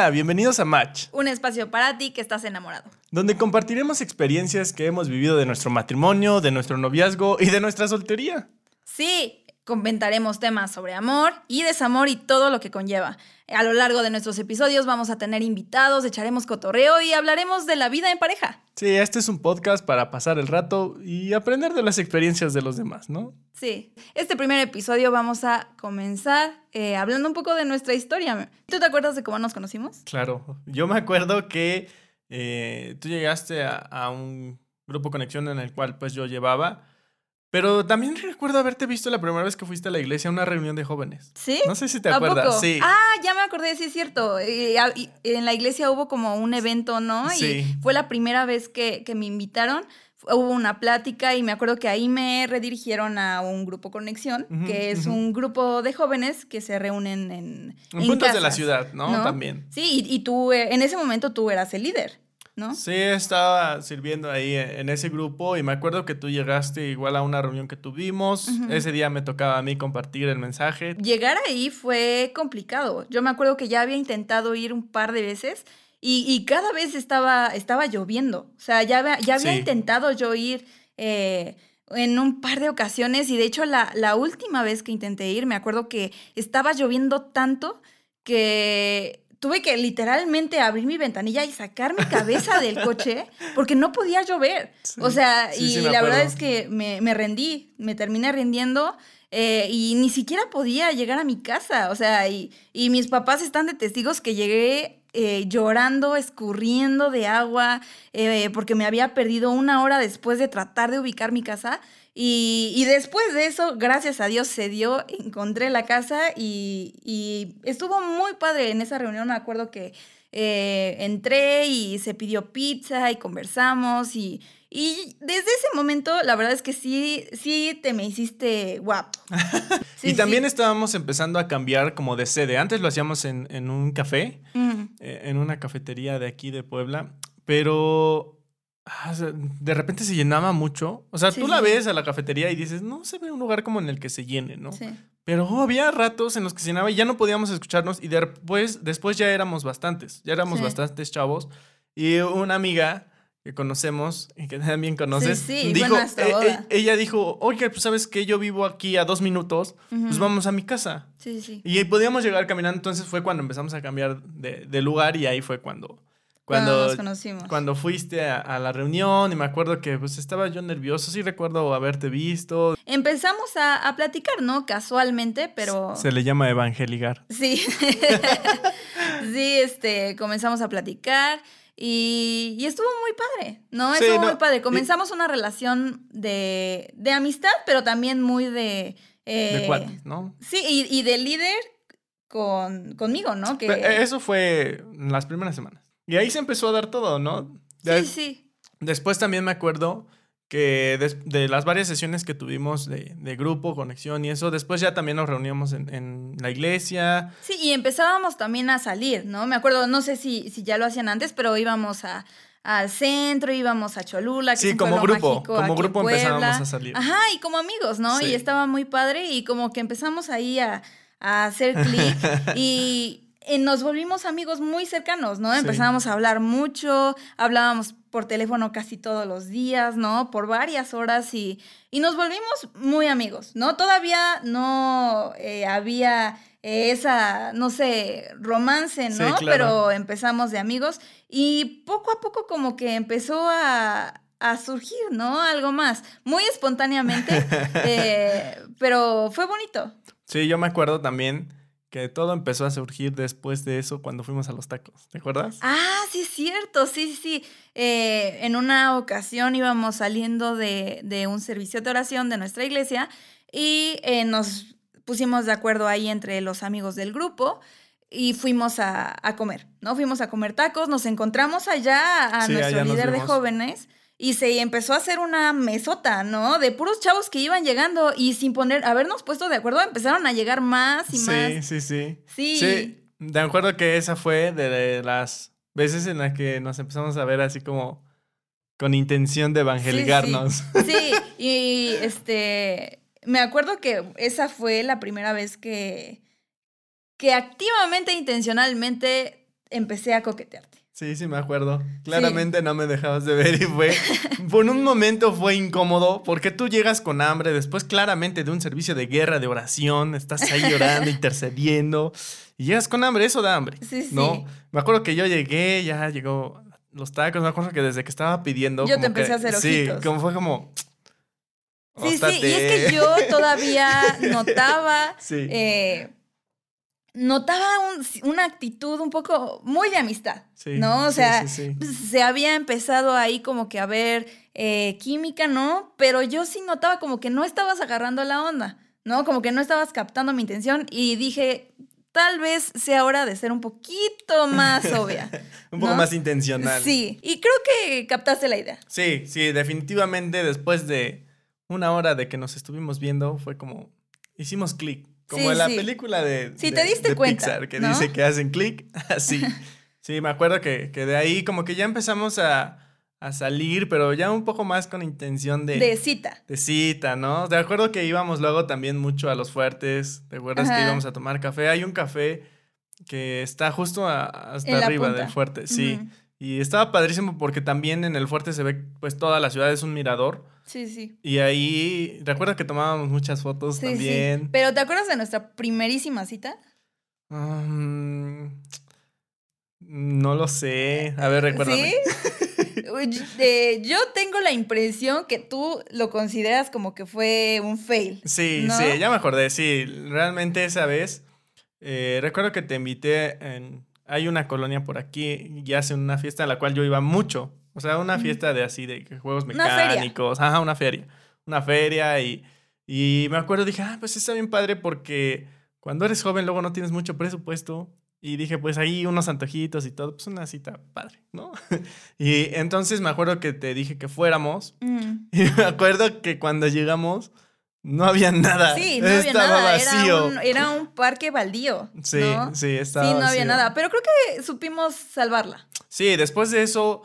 Hola, bienvenidos a Match, Un espacio para ti que estás enamorado. donde compartiremos experiencias que hemos vivido de nuestro matrimonio, de nuestro noviazgo y de nuestra soltería. Sí, comentaremos temas sobre amor y desamor y todo lo que conlleva. A lo largo de nuestros episodios vamos a tener invitados, echaremos cotorreo y hablaremos de la vida en pareja. Sí, este es un podcast para pasar el rato y aprender de las experiencias de los demás, ¿no? Sí, este primer episodio vamos a comenzar eh, hablando un poco de nuestra historia. ¿Tú te acuerdas de cómo nos conocimos? Claro, yo me acuerdo que eh, tú llegaste a, a un grupo conexión en el cual pues yo llevaba, pero también recuerdo haberte visto la primera vez que fuiste a la iglesia a una reunión de jóvenes. ¿Sí? No sé si te ¿A acuerdas. poco? Sí. Ah, ya me acordé, sí es cierto. Eh, en la iglesia hubo como un evento, ¿no? Sí. Y fue la primera vez que, que me invitaron. Hubo una plática y me acuerdo que ahí me redirigieron a un grupo Conexión, que es un grupo de jóvenes que se reúnen en, En puntos de la ciudad, ¿no? También. Sí, y, y tú, eh, en ese momento tú eras el líder, ¿no? Sí, estaba sirviendo ahí en ese grupo y me acuerdo que tú llegaste igual a una reunión que tuvimos. Ese día me tocaba a mí compartir el mensaje. Llegar ahí fue complicado. Yo me acuerdo que ya había intentado ir un par de veces y, y cada vez estaba, estaba lloviendo. O sea, ya, había- ya había Sí. intentado yo ir eh, en un par de ocasiones y de hecho la, la última vez que intenté ir, me acuerdo que estaba lloviendo tanto que tuve que literalmente abrir mi ventanilla y sacar mi cabeza del coche porque no podía llover. Sí. O sea, Sí, y sí, la verdad es que me, me rendí, me terminé rindiendo eh, y ni siquiera podía llegar a mi casa. O sea, y, y mis papás están de testigos que llegué eh, llorando, escurriendo de agua, eh, porque me había perdido una hora después de tratar de ubicar mi casa. Y, y después de eso, gracias a Dios se dio, encontré la casa y, y estuvo muy padre en esa reunión. Me acuerdo que eh, entré y se pidió pizza y conversamos y, y desde ese momento la verdad es que sí, sí te me hiciste guapo. Sí, y también sí. estábamos empezando a cambiar como de sede. Antes lo hacíamos en, en un café, eh, en una cafetería de aquí de Puebla, pero ah, o sea, de repente se llenaba mucho. O sea, Sí, tú la sí. ves a la cafetería y dices, no se ve un lugar como en el que se llene, ¿no? sí. Pero había ratos en los que se llenaba y ya no podíamos escucharnos y después, después ya éramos bastantes, ya éramos bastantes chavos. Y una amiga que conocemos y que también conoces, dijo, eh, eh, ella dijo, oye, pues sabes que yo vivo aquí a dos minutos, pues Ujú. vamos a mi casa. Sí, sí, sí. Y podíamos llegar caminando, entonces fue cuando empezamos a cambiar de, de lugar y ahí fue cuando... Cuando Cuando, nos conocimos. cuando fuiste a, a la reunión y me acuerdo que pues estaba yo nervioso, sí recuerdo haberte visto. Empezamos a, a platicar, ¿no? Casualmente, pero... Se le llama evangeligar. Sí. sí, este, comenzamos a platicar y, y estuvo muy padre, ¿no? Sí, Estuvo no, muy padre. y- Comenzamos una relación de, de amistad, pero también muy de... eh, De cuates, ¿no? Sí, y, y de líder con, conmigo, ¿no? Que, eh, Eso fue en las primeras semanas. Y ahí se empezó a dar todo, ¿no? De- sí, sí. Después también me acuerdo que de las varias sesiones que tuvimos de, de grupo, conexión y eso, después ya también nos reuníamos en, en la iglesia. Sí, y empezábamos también a salir, ¿no? Me acuerdo, no sé si, si ya lo hacían antes, pero íbamos a, al centro, íbamos a Cholula. Que Sí, es un como grupo, mágico como grupo empezábamos a salir. Ajá, y como amigos, ¿no? Sí. Y estaba muy padre y como que empezamos ahí a, a hacer clic y eh, nos volvimos amigos muy cercanos, ¿no? Sí. Empezábamos a hablar mucho, hablábamos por teléfono casi todos los días, ¿no? Por varias horas y, y nos volvimos muy amigos, ¿no? Todavía no eh, había eh, esa, no sé, romance, Sí, ¿no? claro. Pero empezamos de amigos y poco a poco como que empezó a, a surgir, ¿no? Algo más, muy espontáneamente, eh, pero fue bonito. Sí, yo me acuerdo también que todo empezó a surgir después de eso cuando fuimos a los tacos. ¿Te acuerdas? Ah, sí, es cierto, sí, sí, sí. Eh, en una ocasión íbamos saliendo de, de un servicio de oración de nuestra iglesia y eh, nos pusimos de acuerdo ahí entre los amigos del grupo y fuimos a, a comer, ¿no? Fuimos a comer tacos, nos encontramos allá a Sí, nuestro allá líder de jóvenes y se empezó a hacer una mesota, ¿no? De puros chavos que iban llegando y sin poner, habernos puesto de acuerdo, empezaron a llegar más y sí, más. sí, sí. Sí. Sí, de acuerdo que esa fue de, las veces en las que nos empezamos a ver así como con intención de evangeligarnos. Sí, y este, me acuerdo que esa fue la primera vez que, que activamente, intencionalmente empecé a coquetearte. Sí, sí, me acuerdo. Claramente no me dejabas de ver y fue. por un momento fue incómodo porque tú llegas con hambre, después claramente de un servicio de guerra, de oración, estás ahí llorando, intercediendo y llegas con hambre, eso da hambre. Sí, sí. ¿No? Me acuerdo que yo llegué, ya llegó los tacos, me acuerdo que desde que estaba pidiendo. Yo como te empecé que- a hacer Sí, ojitos. como fue como. Sí, sí, y es que yo todavía notaba, Sí. eh, notaba un- una actitud un poco muy de amistad, Sí, ¿no? O sea, sí, sí. pues, se había empezado ahí como que a ver eh, química, ¿no? Pero yo sí notaba como que no estabas agarrando la onda, ¿no? Como que no estabas captando mi intención y dije, tal vez sea hora de ser un poquito más obvia. Un poco ¿no? más intencional. Sí, y creo que captaste la idea. Sí, sí, definitivamente después de una hora de que nos estuvimos viendo, fue como, hicimos clic. Como Sí, en la sí. película de, Sí, de- te diste de cuenta, Pixar, que ¿no? dice que hacen clic. Así. sí, me acuerdo que, que de ahí como que ya empezamos a, a salir, pero ya un poco más con intención de, De cita. de cita, ¿no? De acuerdo que íbamos luego también mucho a los fuertes. ¿Te acuerdas que íbamos a tomar café? Hay un café que está justo a- hasta arriba punta. del fuerte, sí. Y estaba padrísimo porque también en el fuerte se ve pues toda la ciudad, es un mirador. Sí, sí. Y ahí, recuerdo que tomábamos muchas fotos Sí, también. sí. Pero ¿te acuerdas de nuestra primerísima cita? Mm, no lo sé. A ver, recuérdame. ¿Sí? Eh, yo tengo la impresión que tú lo consideras como que fue un fail. Sí, ¿no? sí, ya me acordé. Sí, realmente esa vez. eh, recuerdo que te invité en. Hay una colonia por aquí y hacen una fiesta en la cual yo iba mucho. O sea, una fiesta de así, de juegos Una mecánicos. Ajá, una feria. Una feria y, y me acuerdo, dije, ah, pues está bien padre porque cuando eres joven luego no tienes mucho presupuesto. Y dije, pues ahí unos antojitos y todo, pues una cita padre, ¿no? y entonces me acuerdo que te dije que fuéramos. Mm. Y me acuerdo que cuando llegamos no había nada. Sí, no había Estaba nada. vacío. Era un, era un parque baldío. Sí, ¿no? sí, estaba Sí, no había vacío. nada. Pero creo que supimos salvarla. Sí, después de eso,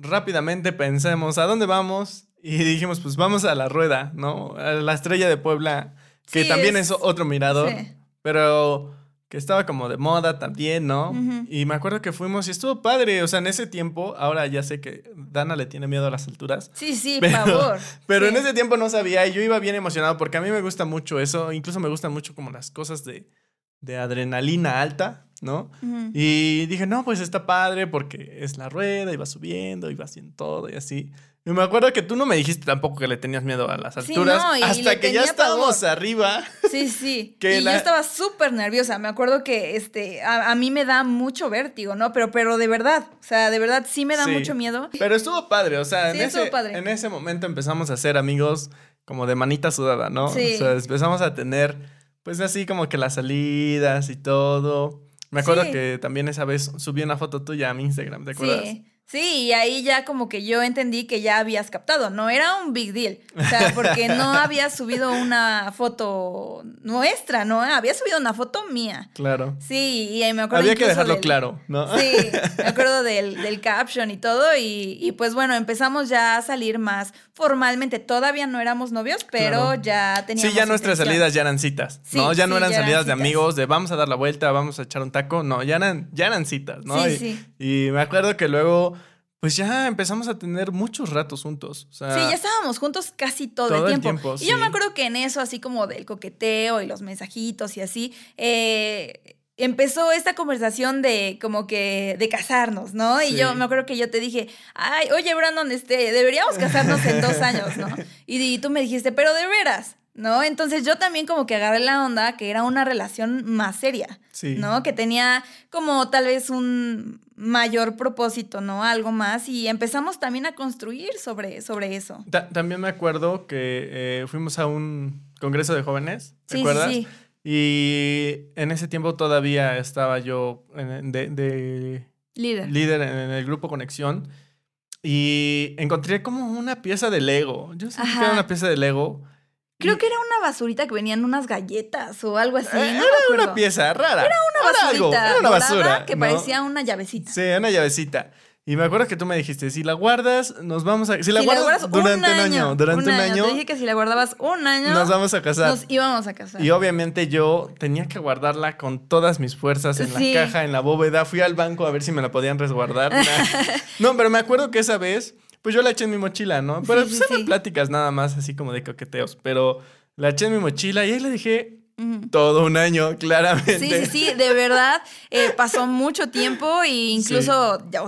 rápidamente pensamos, ¿a dónde vamos? Y dijimos, pues vamos a la rueda, ¿no? A la estrella de Puebla, que Sí, también es- es, otro mirador, Sí. pero que estaba como de moda también, ¿no? Y me acuerdo que fuimos y estuvo padre, o sea, en ese tiempo, ahora ya sé que Dana le tiene miedo a las alturas. Sí, sí, Pero- favor. Pero Sí. en ese tiempo no sabía y yo iba bien emocionado porque a mí me gusta mucho eso, incluso me gustan mucho como las cosas de, de adrenalina alta, ¿no? Y dije, no, pues está padre porque es la rueda y va subiendo y va haciendo todo y así. Y me acuerdo que tú no me dijiste tampoco que le tenías miedo a las Sí, alturas no, y hasta le que ya estábamos pavor. arriba. Sí, sí. Que y la- yo estaba súper nerviosa. Me acuerdo que este, a, a mí me da mucho vértigo, ¿no? Pero, pero de verdad, o sea, de verdad sí me da Sí. mucho miedo. Pero estuvo padre, o sea, en, Sí, estuvo ese, padre. en ese momento empezamos a ser amigos como de manita sudada, ¿no? Sí. O sea, empezamos a tener, pues así como que las salidas y todo. Me acuerdo Sí. que también esa vez subí una foto tuya a mi Instagram, ¿te acuerdas? Sí. Sí, y ahí ya como que yo entendí que ya habías captado, no era un big deal, o sea, porque no habías subido una foto nuestra, ¿no? Había subido una foto mía. Claro. Sí, y ahí me acuerdo Había que dejarlo del- claro, ¿no? Sí, me acuerdo del, del caption y todo, y, y pues bueno, empezamos ya a salir más formalmente. Todavía no éramos novios, pero Claro. ya teníamos. Sí, ya nuestras intención. salidas ya eran citas, Sí, ¿no? Ya no sí, eran ya eran salidas de amigos, de vamos a dar la vuelta, vamos a echar un taco. No, ya eran, ya eran citas, ¿no? Sí, y, sí. y me acuerdo que luego, pues ya empezamos a tener muchos ratos juntos. O sea, Sí, ya estábamos juntos casi todo, todo el el tiempo. y yo me acuerdo que en eso, así como del coqueteo y los mensajitos y así, eh, empezó esta conversación de como que de casarnos, ¿no? Y Sí. yo me acuerdo que yo te dije, ay, oye, Brandon, este, deberíamos casarnos en dos años, ¿no? Y, y tú me dijiste, pero de veras. ¿No? Entonces yo también como que agarré la onda que era una relación más seria, Sí. ¿no? Que tenía como tal vez un mayor propósito, ¿no? Algo más y empezamos también a construir sobre, sobre eso. Ta- también me acuerdo que eh, fuimos a un congreso de jóvenes, ¿te Sí, acuerdas? sí, Y en ese tiempo todavía estaba yo en- de, de líder. líder en el grupo Conexión y encontré como una pieza de Lego. Yo sentí que era una pieza de Lego. Creo que era una basurita que venían unas galletas o algo así, Eh, no era me una pieza rara. Una algo, basurita era una basura. que ¿no? parecía una llavecita. Sí, una llavecita. Y me acuerdo que tú me dijiste, si la guardas, nos vamos a... Si la, Si guardas, durante un año, durante un año, Te dije que si la guardabas un año, nos vamos a casar. nos íbamos a casar. Y obviamente yo tenía que guardarla con todas mis fuerzas en Sí. la caja, en la bóveda. Fui al banco a ver si me la podían resguardar. No, pero me acuerdo que esa vez, pues yo la eché en mi mochila, ¿no? Pero Sí, pues sí, pláticas nada más, así como de coqueteos. Pero la eché en mi mochila y ahí le dije Ujú. todo un año, claramente. Sí, sí, sí, de verdad, eh, pasó mucho tiempo e incluso ya,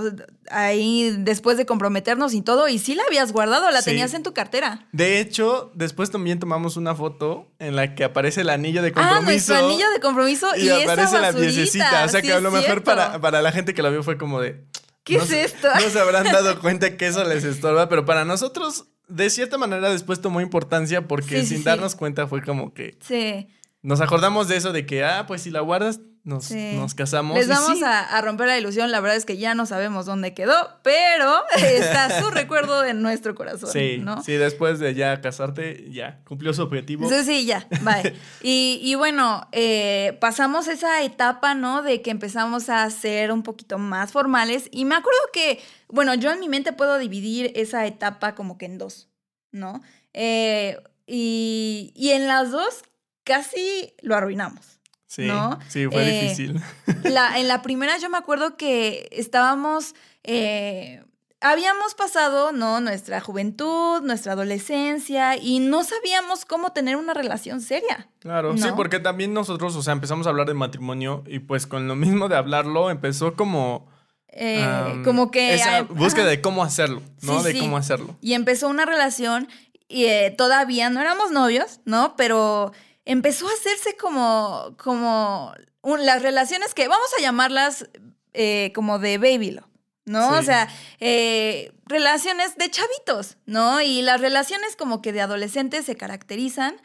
ahí después de comprometernos y todo, y sí la habías guardado, la Sí. tenías en tu cartera. De hecho, después también tomamos una foto en la que aparece el anillo de Ah, compromiso. nuestro anillo de compromiso y, y esa aparece la basurita, piececita. O sea sí que a lo mejor para, para la gente que lo vio fue como de. ¿Qué no es se- esto? No se habrán dado cuenta que eso les estorba, pero para nosotros, de cierta manera, después tomó importancia porque Sí, sin sí. darnos cuenta fue como que Sí. Nos acordamos de eso, de que, ah, pues si la guardas, nos, Sí. nos casamos. Les vamos sí. a, a romper la ilusión. La verdad es que ya no sabemos dónde quedó, pero está su recuerdo en nuestro corazón. Sí, ¿no? sí, después de ya casarte, ya cumplió su objetivo. Sí, sí, ya, bye. Y, y bueno, eh, pasamos esa etapa, ¿no? De que empezamos a ser un poquito más formales. Y me acuerdo que, bueno, yo en mi mente puedo dividir esa etapa como que en dos, ¿no? Eh, y, y en las dos casi lo arruinamos. Sí, ¿no? sí, fue Eh, difícil. La, en la primera yo me acuerdo que estábamos, eh, habíamos pasado, ¿no? Nuestra juventud, nuestra adolescencia y no sabíamos cómo tener una relación seria. Claro, sí, porque también nosotros, o sea, empezamos a hablar de matrimonio y pues con lo mismo de hablarlo empezó como... Eh, como que... Esa ah, búsqueda ajá. de cómo hacerlo, ¿no? Sí, de sí. cómo hacerlo. Y empezó una relación y eh, todavía no éramos novios, ¿no? Pero empezó a hacerse como, como un- las relaciones que vamos a llamarlas eh, como de baby love, ¿no? Sí. O sea, eh, relaciones de chavitos, ¿no? Y las relaciones como que de adolescentes se caracterizan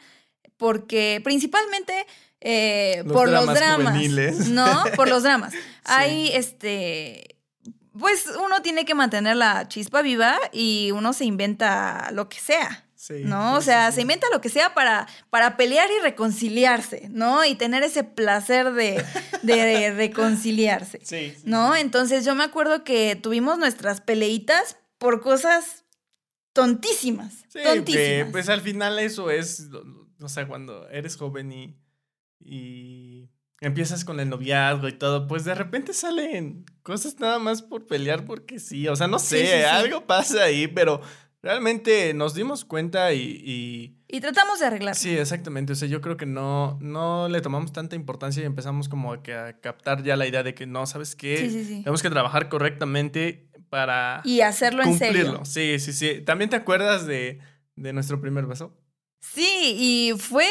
porque principalmente eh, Los por los dramas juveniles. ¿no? Por los dramas. Hay este pues uno tiene que mantener la chispa viva y uno se inventa lo que sea. Sí, ¿No? O sea, sí, se inventa lo que sea para, para pelear y reconciliarse, ¿no? Y tener ese placer de, de reconciliarse, ¿no? Entonces yo me acuerdo que tuvimos nuestras peleitas por cosas tontísimas. Que, tontísimas. pues al final eso es, o sea, cuando eres joven y, y empiezas con el noviazgo y todo, pues de repente salen cosas nada más por pelear porque sí, o sea, no Sí, sé, sí, sí. algo pasa ahí, pero realmente nos dimos cuenta y... y Y tratamos de arreglar. Sí, exactamente. O sea, yo creo que no, no le tomamos tanta importancia y empezamos como a, que a captar ya la idea de que no, ¿sabes qué? Sí, sí, sí. Tenemos que trabajar correctamente para Y hacerlo en serio. cumplirlo. Sí, sí, sí. ¿También te acuerdas de, de nuestro primer beso? Sí, y fue,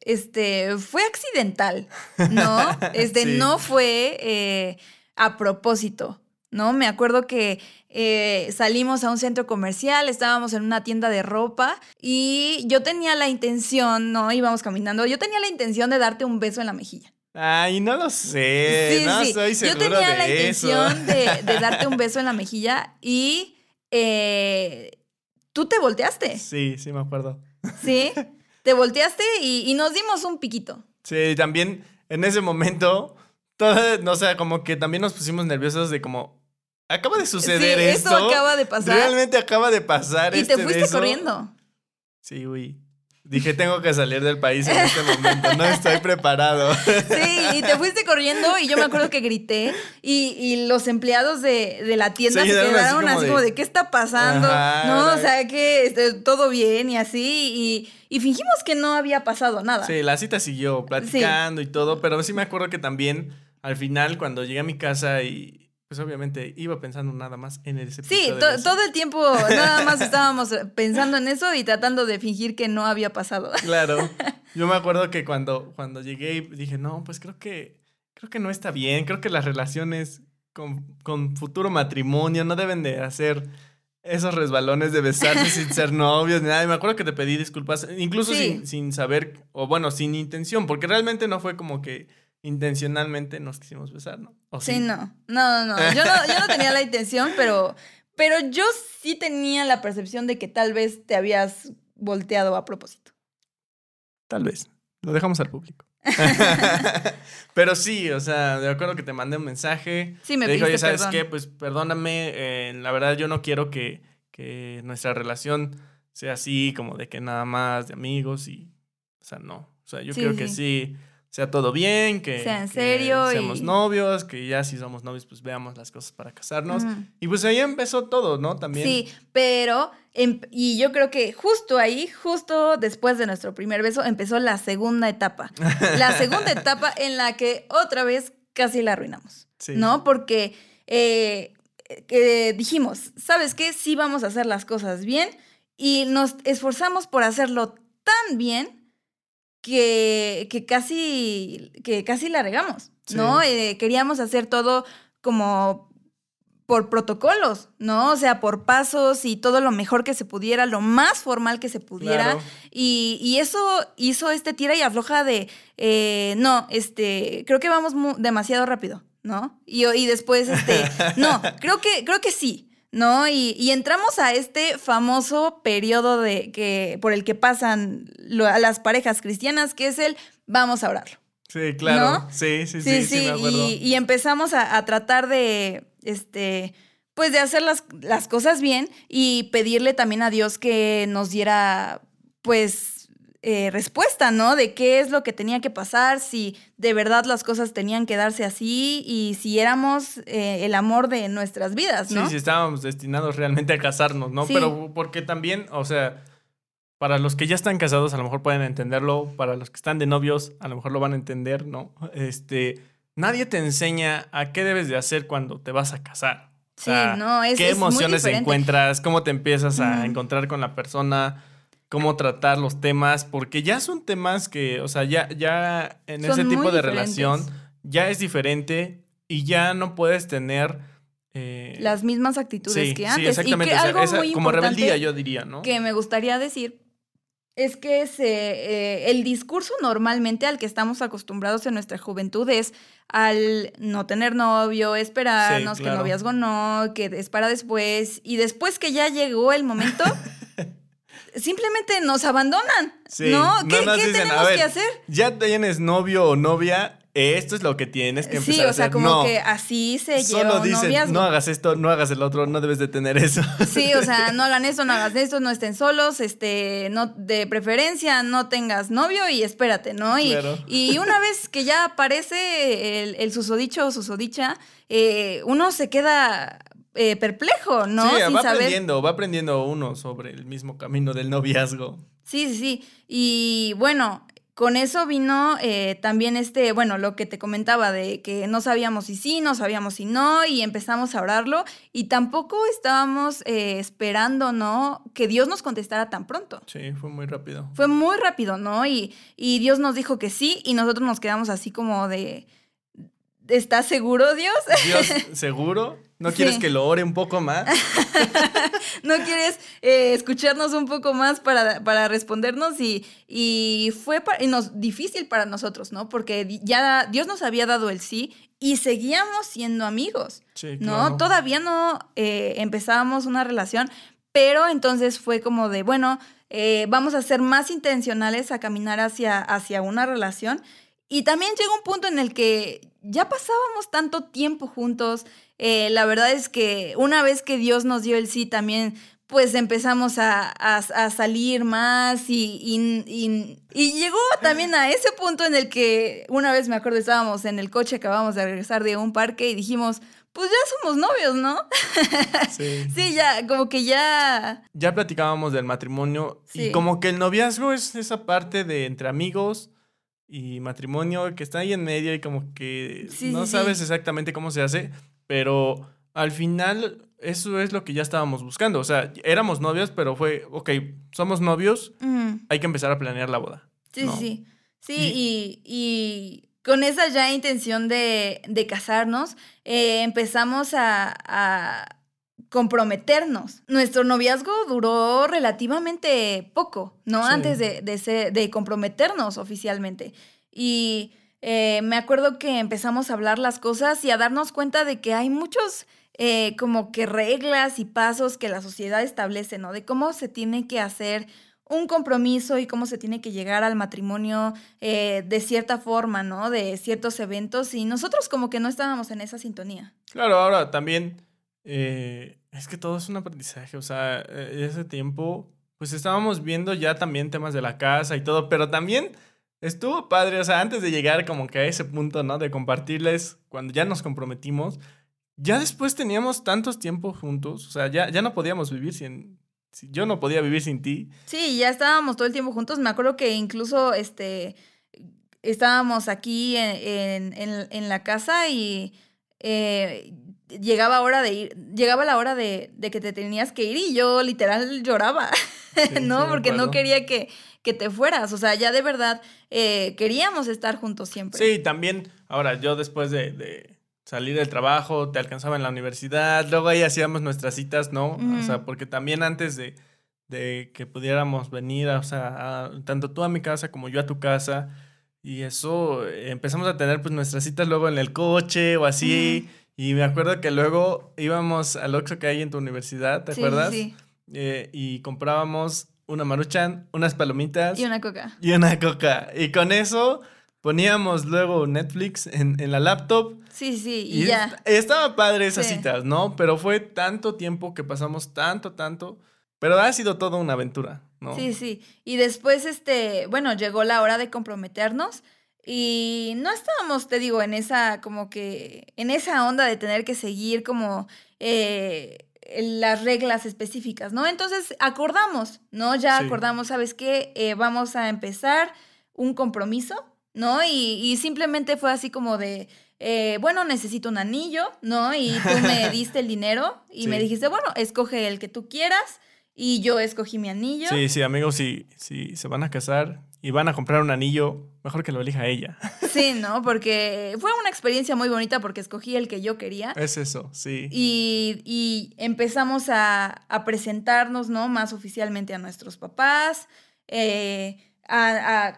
este, fue accidental, ¿no? Este, Sí. no fue eh, a propósito, ¿no? Me acuerdo que eh, salimos a un centro comercial, estábamos en una tienda de ropa y yo tenía la intención, ¿no? Íbamos caminando, yo tenía la intención de darte un beso en la mejilla. Ay, no lo sé. Sí, no sí. Yo seguro tenía de la eso. intención de, de darte un beso en la mejilla y eh, tú te volteaste. Sí, sí, me acuerdo. Sí, te volteaste y, y nos dimos un piquito. Sí, también en ese momento, todo, no sé, como que también nos pusimos nerviosos de como, acaba de suceder sí, esto. esto acaba de pasar. Realmente acaba de pasar y este te fuiste beso. corriendo. Sí, güey. Dije, tengo que salir del país en este momento. No estoy preparado. Sí, y te fuiste corriendo y yo me acuerdo que grité y, y los empleados de, de la tienda Se se quedaron así quedaron así como como, de- de, ¿qué está pasando? Ajá, no, o sea, que este, todo bien y así y, y fingimos que no había pasado nada. Sí, la cita siguió platicando y todo, pero sí me acuerdo que también al final cuando llegué a mi casa y pues obviamente iba pensando nada más en ese Sí, to- todo el tiempo nada más estábamos pensando en eso y tratando de fingir que no había pasado. Claro. Yo me acuerdo que cuando, cuando llegué y dije, no, pues creo que, creo que no está bien. Creo que las relaciones con, con futuro matrimonio no deben de hacer esos resbalones de besarse sin ser novios ni nada. Y me acuerdo que te pedí disculpas, incluso Sí. sin, sin saber, o bueno, sin intención, porque realmente no fue como que intencionalmente nos quisimos besar, ¿no? ¿O Sí, no. No, no, no. Yo no, yo no tenía la intención, pero, pero yo sí tenía la percepción de que tal vez te habías volteado a propósito. Tal vez. Lo dejamos al público. Pero sí, o sea, de acuerdo que te mandé un mensaje. Sí, me te dijo, oye, ¿sabes perdón. qué? Pues perdóname, eh, la verdad yo no quiero que, que nuestra relación sea así, como de que nada más de amigos y, o sea, no. O sea, yo Sí, quiero que sí. Sea todo bien, que, Sea en que serio seamos y- novios, que ya si somos novios, pues veamos las cosas para casarnos. Y pues ahí empezó todo, ¿no? También. Sí, pero, em- y yo creo que justo ahí, justo después de nuestro primer beso, empezó la segunda etapa. La segunda etapa en la que otra vez casi la arruinamos, Sí. ¿no? Porque eh, eh, dijimos, ¿sabes qué? Sí vamos a hacer las cosas bien y nos esforzamos por hacerlo tan bien que, que casi, que casi la regamos, ¿no? Eh, queríamos hacer todo como por protocolos, ¿no? O sea, por pasos y todo lo mejor que se pudiera, lo más formal que se pudiera. Claro. Y, y eso hizo este tira y afloja de, eh, no, este, creo que vamos demasiado rápido, ¿no? Y, y después, este, no, creo que, creo que sí. ¿No? Y, y entramos a este famoso periodo de que, por el que pasan lo- a las parejas cristianas, que es el vamos a orarlo. Sí, claro. ¿No? Sí, sí, sí, Sí, sí, sí, me acuerdo. y, y empezamos a, a tratar de, este, pues de hacer las, las cosas bien y pedirle también a Dios que nos diera, pues, eh, respuesta, ¿no? De qué es lo que tenía que pasar, si de verdad las cosas tenían que darse así y si éramos eh, el amor de nuestras vidas, ¿no? Sí, sí, estábamos destinados realmente a casarnos, ¿no? Sí. Pero porque también, o sea, para los que ya están casados a lo mejor pueden entenderlo, para los que están de novios a lo mejor lo van a entender, ¿no? Este, nadie te enseña a qué debes de hacer cuando te vas a casar. O Sí, no, es- ¿Qué es muy emociones diferente. encuentras? ¿Cómo te empiezas a encontrar con la persona? ¿Cómo tratar los temas? Porque ya son temas que, o sea, ya, ya en Son ese tipo de diferentes. relación ya es diferente y ya no puedes tener... eh, Las mismas actitudes sí, que sí, antes. exactamente. Y que o sea, algo esa- muy como importante rebeldía, yo diría, ¿no? que me gustaría decir es que se, eh, el discurso normalmente al que estamos acostumbrados en nuestra juventud es al no tener novio, esperarnos, Sí, que claro. noviazgo no, que es para después, y después que ya llegó el momento, simplemente nos abandonan, Sí, ¿no? ¿Qué, nos qué dicen, tenemos "A ver, que hacer? Ya tienes novio o novia, esto es lo que tienes que empezar Sí, a o sea, hacer. como no, que así se lleva solo un dicen, noviazgo. no hagas esto, no hagas el otro, no debes de tener eso. Sí, o sea, no hagan eso, no hagas esto, no estén solos, este, no, de preferencia no tengas novio y espérate, ¿no? Y, Claro. y una vez que ya aparece el, el susodicho o susodicha, eh, uno se queda eh, perplejo, ¿no? sí, Sin va saber. aprendiendo, va aprendiendo uno sobre el mismo camino del noviazgo. Sí, sí, sí. Y bueno, con eso vino eh, también este, bueno, lo que te comentaba de que no sabíamos si sí, no sabíamos si no, y empezamos a orarlo, y tampoco estábamos eh, esperando, ¿no? Que Dios nos contestara tan pronto. Sí, fue muy rápido. Fue muy rápido, ¿no? Y, y Dios nos dijo que sí, y nosotros nos quedamos así como de, ¿estás seguro, Dios? Dios, ¿seguro? ¿No quieres Sí. que lo ore un poco más? ¿No quieres eh, escucharnos un poco más para, para respondernos? Y, y fue pa- y nos, difícil para nosotros, ¿no? Porque ya Dios nos había dado el sí y seguíamos siendo amigos, Sí, ¿no? claro. Todavía no eh, empezábamos una relación, pero entonces fue como de, bueno, eh, vamos a ser más intencionales a caminar hacia, hacia una relación. Y también llegó un punto en el que ya pasábamos tanto tiempo juntos. Eh, la verdad es que una vez que Dios nos dio el sí, también pues empezamos a, a- a salir más y, y- y- y llegó también a ese punto en el que una vez me acuerdo estábamos en el coche, acabamos de regresar de un parque y dijimos, pues ya somos novios, ¿no? Sí. Sí, ya, como que ya... Ya platicábamos del matrimonio Sí. y como que el noviazgo es esa parte de entre amigos y matrimonio que está ahí en medio y como que Sí, no sabes exactamente cómo se hace, pero al final eso es lo que ya estábamos buscando. O sea, éramos novios, pero fue, ok, somos novios, hay que empezar a planear la boda. Sí, ¿no? sí. Sí, y, y con esa ya intención de, de casarnos, eh, empezamos a, a comprometernos. Nuestro noviazgo duró relativamente poco, ¿no? Sí. Antes de, de, ser- de comprometernos oficialmente. Y eh, me acuerdo que empezamos a hablar las cosas y a darnos cuenta de que hay muchos eh, como que reglas y pasos que la sociedad establece, ¿no? De cómo se tiene que hacer un compromiso y cómo se tiene que llegar al matrimonio eh, de cierta forma, ¿no? De ciertos eventos y nosotros como que no estábamos en esa sintonía. Claro, ahora también es que todo es un aprendizaje, o sea, ese tiempo pues estábamos viendo ya también temas de la casa y todo, pero también estuvo padre, o sea, antes de llegar como que a ese punto, ¿no? De compartirles cuando ya nos comprometimos, ya después teníamos tantos tiempos juntos, o sea, ya, ya no podíamos vivir sin, yo no podía vivir sin ti. Sí, ya estábamos todo el tiempo juntos. Me acuerdo que incluso este estábamos aquí en, en, la casa y eh, llegaba hora de ir, llegaba la hora de, que te tenías que ir y yo literal lloraba, ¿no? Porque no quería que, que, te fueras. O sea, ya de verdad eh, queríamos estar juntos siempre. Sí, también, ahora yo después de salir del trabajo, te alcanzaba en la universidad, luego ahí hacíamos nuestras citas, ¿no? O sea, porque también antes de, de que pudiéramos venir, o sea, tanto tú a mi casa como yo a tu casa, y eso, empezamos a tener pues nuestras citas luego en el coche o así, y me acuerdo que luego íbamos al Oxxo que hay en tu universidad, ¿te acuerdas? Sí. Eh, y comprábamos una maruchan, unas palomitas. Y una coca. Y una coca. Y con eso poníamos luego Netflix en, la laptop. Sí, sí, y, ya. estaba padre esas citas, ¿no? Pero fue tanto tiempo que pasamos tanto, tanto. Pero ha sido toda una aventura, ¿no? Sí, sí. Y después, este, bueno, llegó la hora de comprometernos. Y no estábamos, te digo, en esa, como que, en esa onda de tener que seguir como eh, las reglas específicas, ¿no? Entonces acordamos, ¿no? Ya acordamos, ¿sabes qué? Eh, vamos a empezar un compromiso ¿no? Y, simplemente fue así como de, eh, bueno, necesito un anillo, ¿no? Y tú me diste el dinero y me dijiste, bueno, escoge el que tú quieras. Y yo escogí mi anillo. Sí, sí, amigos, si, si se van a casar y van a comprar un anillo, mejor que lo elija ella. Sí, ¿no? Porque fue una experiencia muy bonita porque escogí el que yo quería. Es eso, sí. Y, empezamos a, a, presentarnos, ¿no? Más oficialmente a nuestros papás. Eh,